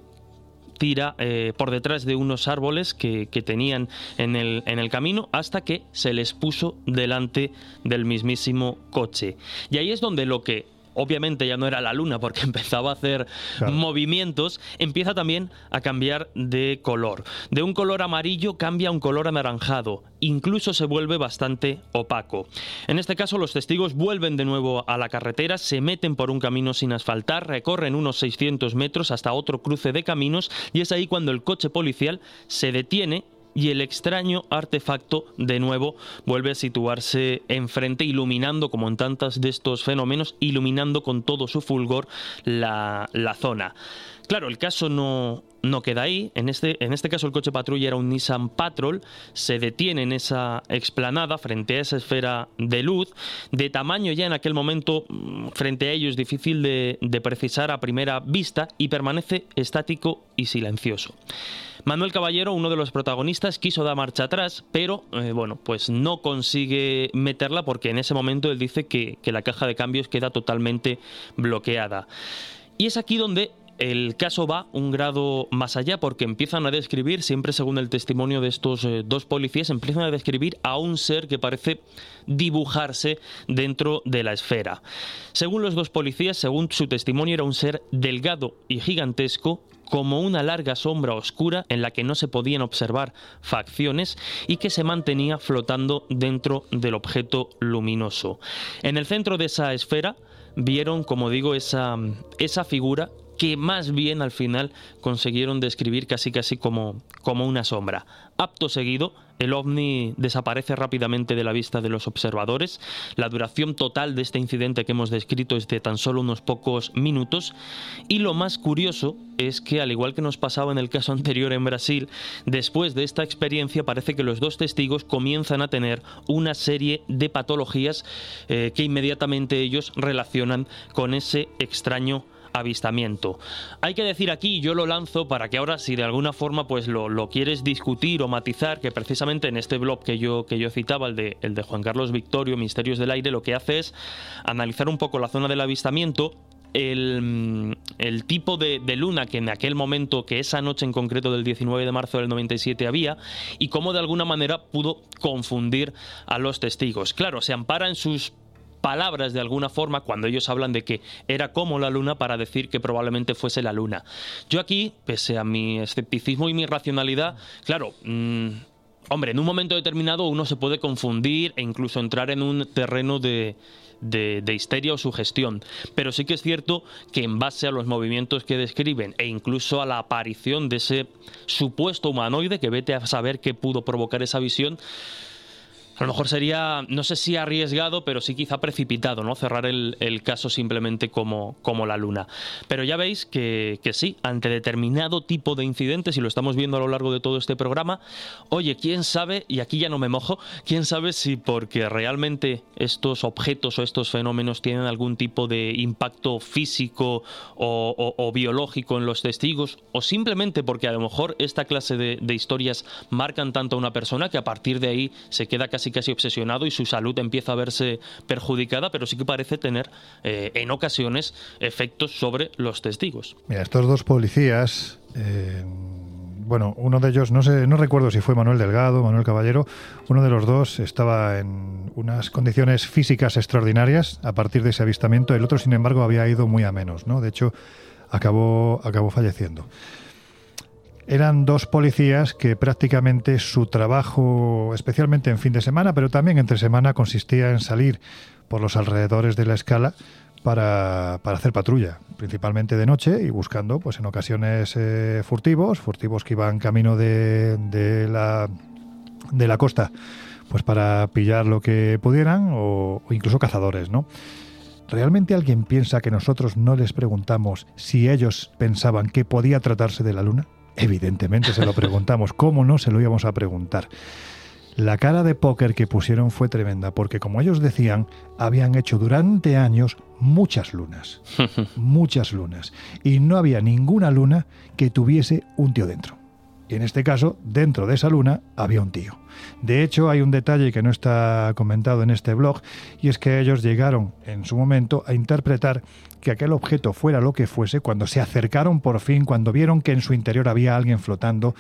tira eh, por detrás de unos árboles que, tenían en el, en el, camino hasta que se les puso delante del mismísimo coche. Y ahí es donde lo que obviamente ya no era la luna porque empezaba a hacer movimientos, empieza también a cambiar de color. De un color amarillo cambia a un color anaranjado, incluso se vuelve bastante opaco. En este caso los testigos vuelven de nuevo a la carretera, se meten por un camino sin asfaltar, recorren unos 600 metros hasta otro cruce de caminos y es ahí cuando el coche policial se detiene y el extraño artefacto de nuevo vuelve a situarse enfrente, iluminando, como en tantos de estos fenómenos, iluminando con todo su fulgor la, zona. Claro, el caso no, no queda ahí. En este, en este caso, el coche patrulla era un Nissan Patrol. Se detiene en esa explanada frente a esa esfera de luz, de tamaño ya en aquel momento, mm, frente a ellos, difícil de, de precisar a primera vista, y permanece estático y silencioso. Manuel Caballero, uno de los protagonistas, quiso dar marcha atrás, pero eh, bueno, pues no consigue meterla porque en ese momento él dice que, la caja de cambios queda totalmente bloqueada. Y es aquí donde el caso va un grado más allá porque empiezan a describir, siempre según el testimonio de estos eh, dos policías, empiezan a describir a un ser que parece dibujarse dentro de la esfera. Según los dos policías, según su testimonio, era un ser delgado y gigantesco como una larga sombra oscura en la que no se podían observar facciones y que se mantenía flotando dentro del objeto luminoso. En el centro de esa esfera vieron, como digo, esa, esa figura que más bien al final consiguieron describir casi casi como, como una sombra. Apto seguido, el ovni desaparece rápidamente de la vista de los observadores. La duración total de este incidente que hemos descrito es de tan solo unos pocos minutos. Y lo más curioso es que, al igual que nos pasaba en el caso anterior en Brasil, después de esta experiencia parece que los dos testigos comienzan a tener una serie de patologías eh, que inmediatamente ellos relacionan con ese extraño avistamiento. Hay que decir aquí, yo lo lanzo para que ahora si de alguna forma pues lo, quieres discutir o matizar, que precisamente en este blog que yo, que yo citaba, el de, el de Juan Carlos Victorio, Misterios del Aire, lo que hace es analizar un poco la zona del avistamiento el, tipo de, luna que en aquel momento, que esa noche en concreto del 19 de marzo del 97 había, y cómo de alguna manera pudo confundir a los testigos. Claro, se ampara en sus palabras de alguna forma cuando ellos hablan de que era como la luna para decir que probablemente fuese la luna. Yo aquí, pese a mi escepticismo y mi racionalidad, claro, mm, hombre, en un momento determinado uno se puede confundir e incluso entrar en un terreno de, de, histeria o sugestión. Pero sí que es cierto que en base a los movimientos que describen e incluso a la aparición de ese supuesto humanoide que vete a saber qué pudo provocar esa visión, a lo mejor sería, no sé si arriesgado, pero sí quizá precipitado, ¿no? Cerrar el, caso simplemente como, como, la luna. Pero ya veis que, que, sí, ante determinado tipo de incidentes, y lo estamos viendo a lo largo de todo este programa, oye, quién sabe, y aquí ya no me mojo, quién sabe si porque realmente estos objetos o estos fenómenos tienen algún tipo de impacto físico o, biológico en los testigos, o simplemente porque a lo mejor esta clase de, de historias marcan tanto a una persona que a partir de ahí se queda casi casi obsesionado y su salud empieza a verse perjudicada, pero sí que parece tener eh, en ocasiones efectos sobre los testigos. Mira, estos dos policías, eh, bueno, uno de ellos, no sé, no recuerdo si fue Manuel Delgado, Manuel Caballero, uno de los dos estaba en unas condiciones físicas extraordinarias a partir de ese avistamiento, el otro, sin embargo, había ido muy a menos, ¿no? De hecho, acabó, acabó falleciendo. Eran dos policías que prácticamente su trabajo, especialmente en fin de semana, pero también entre semana, consistía en salir por los alrededores de la escala para, hacer patrulla, principalmente de noche y buscando, pues en ocasiones eh, furtivos, furtivos que iban camino de, de, la, de la costa, pues para pillar lo que pudieran o, o incluso cazadores, ¿no? ¿Realmente alguien piensa que nosotros no les preguntamos si ellos pensaban que podía tratarse de la luna? Evidentemente se lo preguntamos. ¿Cómo no se lo íbamos a preguntar? La cara de póker que pusieron fue tremenda, porque como ellos decían, habían hecho durante años muchas lunas. muchas lunas. Y no había ninguna luna que tuviese un tío dentro. Y en este caso, dentro de esa luna había un tío. De hecho, hay un detalle que no está comentado en este blog, y es que ellos llegaron en su momento a interpretar que aquel objeto fuera lo que fuese cuando se acercaron por fin, cuando vieron que en su interior había alguien flotando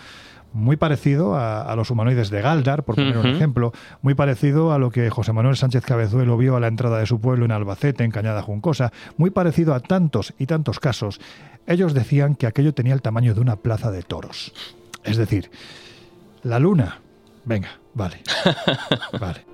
muy parecido a, los humanoides de Galdar, por poner un ejemplo, muy parecido a lo que José Manuel Sánchez Cabezuelo vio a la entrada de su pueblo en Albacete, en Cañada Juncosa, muy parecido a tantos y tantos casos. Ellos decían que aquello tenía el tamaño de una plaza de toros. Es decir, la luna. Venga, vale. vale.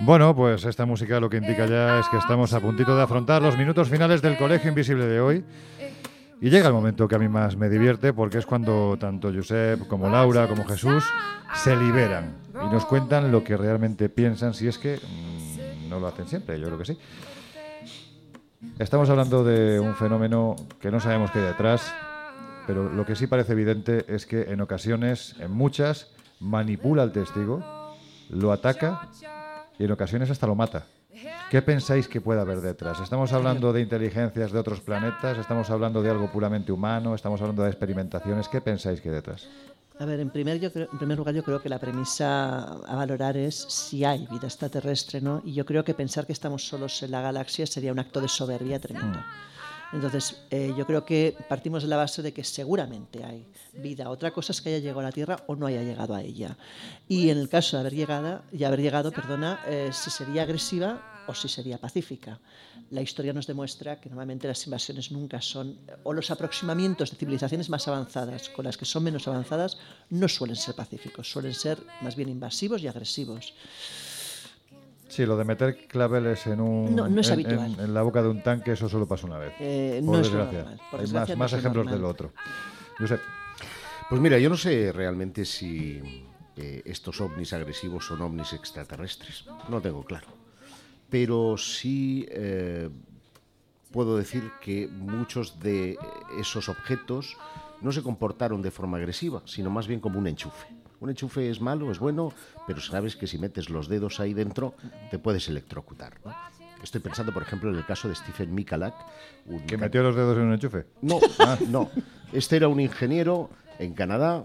Bueno, pues esta música lo que indica ya es que estamos a puntito de afrontar los minutos finales del Colegio Invisible de hoy. Y llega el momento que a mí más me divierte porque es cuando tanto Josep como Laura como Jesús se liberan y nos cuentan lo que realmente piensan, si es que mm, no lo hacen siempre, yo creo que sí. Estamos hablando de un fenómeno que no sabemos qué hay detrás, pero lo que sí parece evidente es que en ocasiones, en muchas, manipula al testigo, lo ataca y en ocasiones hasta lo mata. ¿Qué pensáis que puede haber detrás? ¿Estamos hablando de inteligencias de otros planetas? ¿Estamos hablando de algo puramente humano? ¿Estamos hablando de experimentaciones? ¿Qué pensáis que hay detrás? A ver, en primer, yo en primer lugar yo creo que la premisa a valorar es si hay vida extraterrestre, ¿no? Y yo creo que pensar que estamos solos en la galaxia sería un acto de soberbia tremendo. Mm. Entonces, eh, yo creo que partimos de la base de que seguramente hay vida. Otra cosa es que haya llegado a la Tierra o no haya llegado a ella. Y en el caso de haber llegado, y haber llegado, perdona, eh, si sería agresiva, o si sería pacífica. La historia nos demuestra que normalmente las invasiones nunca son, o los aproximamientos de civilizaciones más avanzadas con las que son menos avanzadas, no suelen ser pacíficos, suelen ser más bien invasivos y agresivos. Sí, lo de meter claveles en un no, es en, la boca de un tanque, eso solo pasa una vez. Eh, por no desgracia. Es Hay más, ejemplos del otro. Pues mira, yo no sé realmente si eh, estos ovnis agresivos son ovnis extraterrestres. No tengo claro. Pero sí eh, puedo decir que muchos de esos objetos no se comportaron de forma agresiva, sino más bien como un enchufe. Un enchufe es malo, es bueno, pero sabes que si metes los dedos ahí dentro te puedes electrocutar. Estoy pensando, por ejemplo, en el caso de Stephen Mikalak. ¿Que metió los dedos en un enchufe? No, ah, no. Este era un ingeniero en Canadá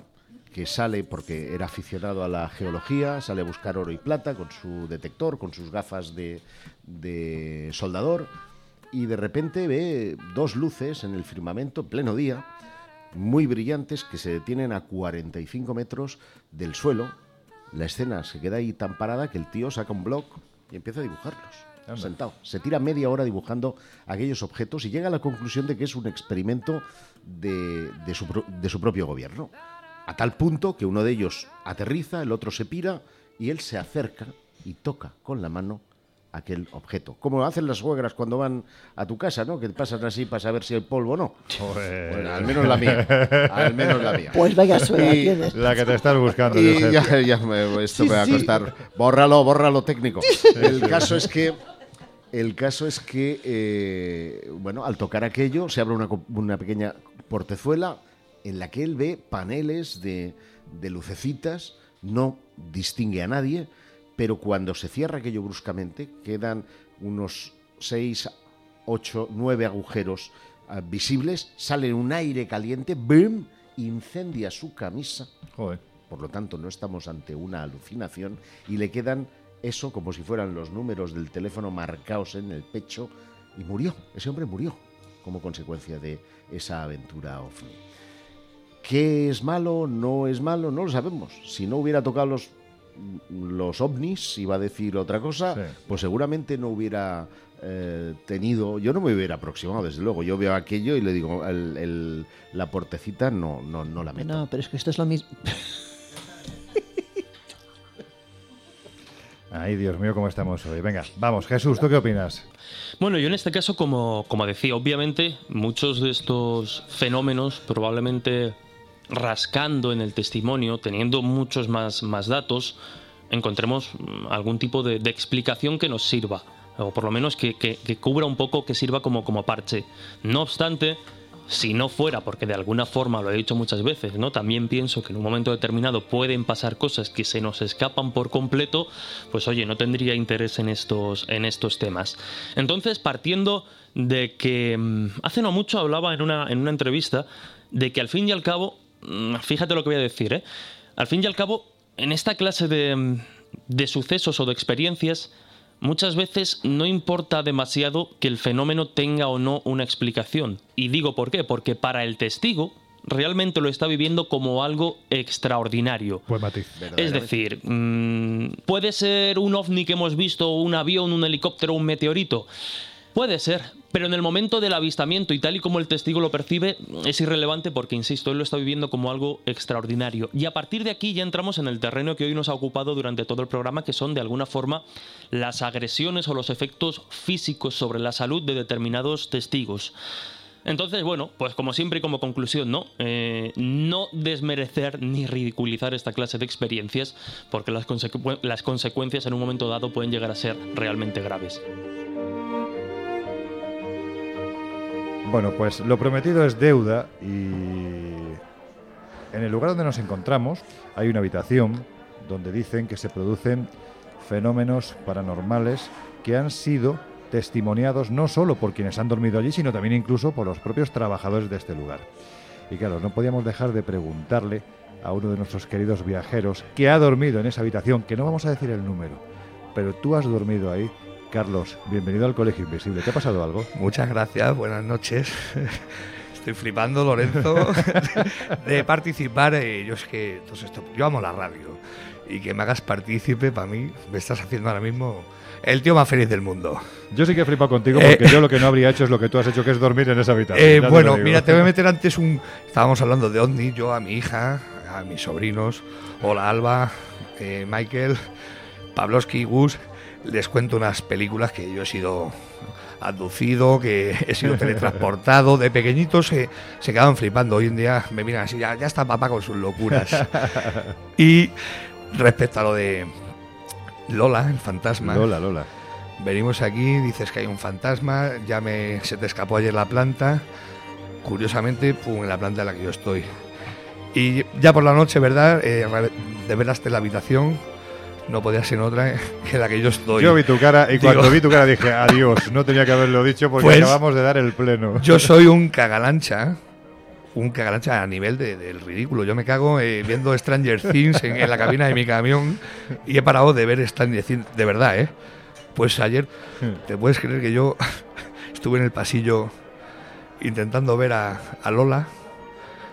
que sale porque era aficionado a la geología, sale a buscar oro y plata con su detector, con sus gafas de, de soldador, y de repente ve dos luces en el firmamento, pleno día, muy brillantes que se detienen a 45 metros del suelo. La escena se queda ahí tan parada que el tío saca un blog y empieza a dibujarlos. Sentado. Se tira media hora dibujando aquellos objetos y llega a la conclusión de que es un experimento de, su, de su propio gobierno. A tal punto que uno de ellos aterriza, el otro se pira y él se acerca y toca con la mano aquel objeto. Como hacen las suegras cuando van a tu casa, ¿no? Que pasan así para saber si hay polvo o no. Bueno, al menos la mía. Al menos la mía. Pues vaya suegra La que te estás buscando. Y ya, esto me va a costar. Bórralo, bórralo técnico. El caso es que... El caso es que, eh, bueno, al tocar aquello se abre una, una, pequeña portezuela en la que él ve paneles de, de lucecitas, no distingue a nadie, pero cuando se cierra aquello bruscamente, quedan unos 6, 8, 9 agujeros ah, visibles, sale un aire caliente, ¡boom! incendia su camisa. Por lo tanto, no estamos ante una alucinación y le quedan eso como si fueran los números del teléfono marcados en el pecho y murió. Ese hombre murió como consecuencia de esa aventura ovni. ¿Qué es malo? ¿No es malo? No lo sabemos. Si no hubiera tocado los los ovnis, iba a decir otra cosa, pues seguramente no hubiera eh, tenido, yo no me hubiera aproximado, desde luego. Yo veo aquello y le digo, la portecita no, no, no la meto. No, pero es que esto es lo mismo. Ay, Dios mío, cómo estamos hoy. Venga, vamos, Jesús, ¿tú qué opinas? Bueno, yo en este caso, como, como decía, obviamente muchos de estos fenómenos probablemente rascando en el testimonio, teniendo muchos más, más datos, encontremos mm, algún tipo de, explicación que nos sirva, o por lo menos que, cubra un poco, que sirva como, como parche. No obstante, si no fuera, porque de alguna forma lo he dicho muchas veces, ¿no? También pienso que en un momento determinado pueden pasar cosas que se nos escapan por completo, pues oye, no tendría interés en estos, en estos temas. Entonces, partiendo de que mm, hace no mucho hablaba en una, en una entrevista de que al fin y al cabo fíjate lo que voy a decir, ¿eh? Al fin y al cabo, en esta clase de, de sucesos o de experiencias, muchas veces no importa demasiado que el fenómeno tenga o no una explicación. Y digo por qué, porque para el testigo realmente lo está viviendo como algo extraordinario. Es decir, mm, puede ser un ovni que hemos visto, un avión, un helicóptero, un meteorito. Puede ser, pero en el momento del avistamiento y tal y como el testigo lo percibe, es irrelevante porque, insisto, él lo está viviendo como algo extraordinario. Y a partir de aquí ya entramos en el terreno que hoy nos ha ocupado durante todo el programa, que son de alguna forma las agresiones o los efectos físicos sobre la salud de determinados testigos. Entonces, bueno, pues como siempre y como conclusión, ¿no? Eh, no desmerecer ni ridiculizar esta clase de experiencias porque las, las consecuencias en un momento dado pueden llegar a ser realmente graves. Bueno, pues lo prometido es deuda y en el lugar donde nos encontramos hay una habitación donde dicen que se producen fenómenos paranormales que han sido testimoniados no solo por quienes han dormido allí, sino también incluso por los propios trabajadores de este lugar. Y claro, no podíamos dejar de preguntarle a uno de nuestros queridos viajeros que ha dormido en esa habitación, que no vamos a decir el número, pero tú has dormido ahí Carlos, bienvenido al Colegio Invisible. ¿Te ha pasado algo? Muchas gracias, buenas noches. Estoy flipando, Lorenzo, de participar. yo es que yo amo la radio y que me hagas partícipe, para mí, me estás haciendo ahora mismo el tío más feliz del mundo. Yo sí que he flipado contigo porque eh, yo lo que no habría hecho es lo que tú has hecho, que es dormir en esa habitación. Eh, bueno, mira, te voy a meter antes un... Estábamos hablando de OVNI, yo a mi hija, a mis sobrinos, hola Alba, eh, Michael, Pavlovsky, Gus, les cuento unas películas que yo he sido aducido, que he sido teletransportado. De pequeñitos se, se quedaban flipando. Hoy en día me miran así, ya, ya está papá con sus locuras. y respecto a lo de Lola, el fantasma. Lola, Lola. Venimos aquí, dices que hay un fantasma, ya me, se te escapó ayer la planta. Curiosamente, pum, en la planta en la que yo estoy. Y ya por la noche, ¿verdad? Eh, develaste la habitación. No podía ser otra que la que yo estoy. Yo vi tu cara y cuando vi tu cara dije, adiós, no tenía que haberlo dicho porque pues acabamos de dar el pleno. Yo soy un cagalancha un cagalancha a nivel del ridículo. Yo me cago eh, viendo Stranger Things en, la cabina de mi camión y he parado de ver Stranger Things, de verdad, ¿eh? Pues ayer, ¿te puedes creer que yo estuve en el pasillo intentando ver a, Lola?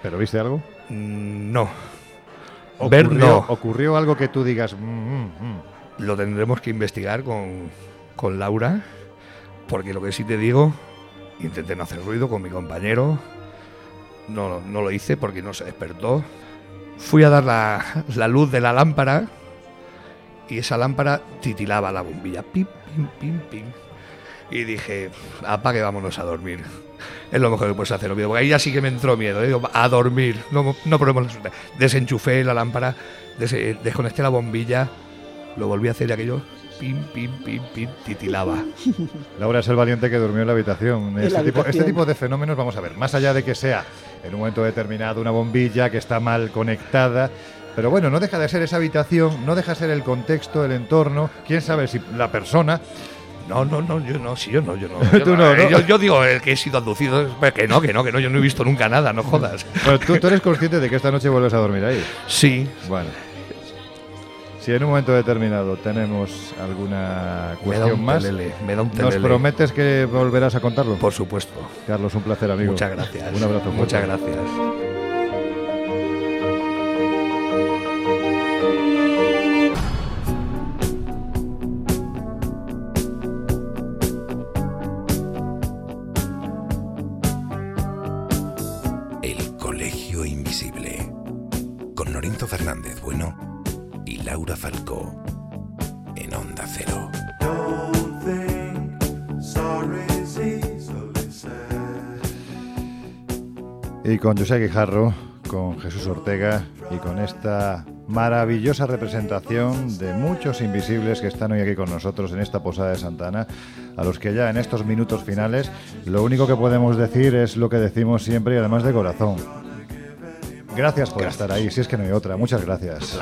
¿Pero viste algo? Mm, no. ¿Ocurrió, ver no. ¿Ocurrió algo que tú digas? Mm, mm, lo tendremos que investigar con, con Laura, porque lo que sí te digo, intenté no hacer ruido con mi compañero no, no lo hice porque no se despertó. Fui a dar la, la luz de la lámpara y esa lámpara titilaba la bombilla. Pim, pim, pim, pim. Y dije, apague, vámonos a dormir. Es lo mejor que puedes hacer, porque ahí ya sí que me entró miedo. ¿eh? a dormir, no, no podemos Desenchufé la lámpara, desconecté la bombilla, lo volví a hacer y aquello pim, pim, pim, pim, titilaba. Laura es el valiente que durmió en la habitación. Este, Tipo, este tipo de fenómenos, vamos a ver, más allá de que sea en un momento determinado una bombilla que está mal conectada, pero bueno, no deja de ser esa habitación, no deja de ser el contexto, el entorno, quién sabe si la persona... No, no, no, yo no, sí, yo no, yo no. Yo, no, Yo, digo el que he sido abducido, que no, que no, que no, yo no he visto nunca nada, no jodas. Pero ¿tú, tú eres consciente de que esta noche vuelves a dormir ahí. Sí. Bueno. Si en un momento determinado tenemos alguna cuestión más, me da un ¿nos prometes que volverás a contarlo? Por supuesto. Carlos, un placer, amigo. Muchas gracias. Un abrazo. Muchas gracias. Con José Guijarro, con Jesús Ortega y con esta maravillosa representación de muchos invisibles que están hoy aquí con nosotros en esta posada de Santana, a los que ya en estos minutos finales lo único que podemos decir es lo que decimos siempre y además de corazón. Gracias por estar ahí, si es que no hay otra. Muchas gracias.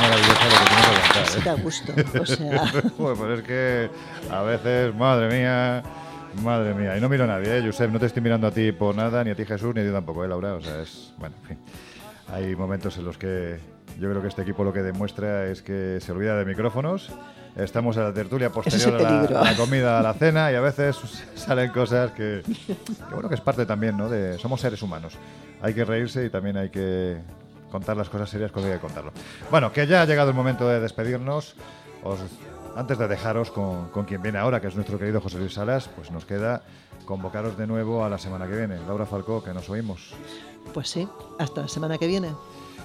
maravilloso lo que tiene que contar. Sí, da gusto. O sea. pues es que a veces, madre mía. Madre mía, y no miro a nadie, ¿eh? Josep, no te estoy mirando a ti por nada, ni a ti Jesús, ni a ti tampoco, ¿eh, Laura? O sea, es, bueno, en fin. Hay momentos en los que yo creo que este equipo lo que demuestra es que se olvida de micrófonos, estamos en la tertulia posterior a la, comida, a la cena, y a veces salen cosas que, que, bueno, que es parte también, ¿no? De, somos seres humanos. Hay que reírse y también hay que contar las cosas serias cuando hay que contarlo. Bueno, que ya ha llegado el momento de despedirnos. Antes de dejaros con, con, quien viene ahora, que es nuestro querido José Luis Salas, pues nos queda convocaros de nuevo a la semana que viene. Laura Falcó, que nos oímos. Pues sí, hasta la semana que viene.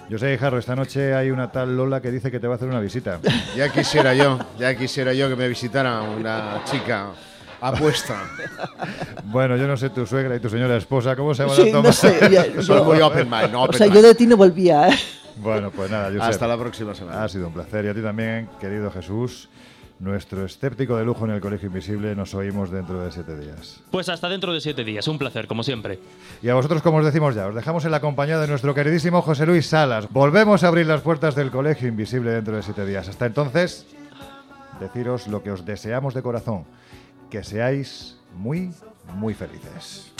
Yo sé, Jarro, esta noche hay una tal Lola que dice que te va a hacer una visita. Ya quisiera yo, ya quisiera yo que me visitara una chica apuesta. bueno, yo no sé tu suegra y tu señora esposa, ¿cómo se van sí, a tomar? No sé, Soy muy open mind. o sea, yo de ti no volvía. ¿eh? Bueno, pues nada, yo Hasta la próxima semana. Ha sido un placer. Y a ti también, querido Jesús. Nuestro escéptico de lujo en el Colegio Invisible, nos oímos dentro de siete días. Pues hasta dentro de siete días, un placer, como siempre. Y a vosotros, como os decimos ya, os dejamos en la compañía de nuestro queridísimo José Luis Salas. Volvemos a abrir las puertas del Colegio Invisible dentro de siete días. Hasta entonces, deciros lo que os deseamos de corazón, que seáis muy, muy felices.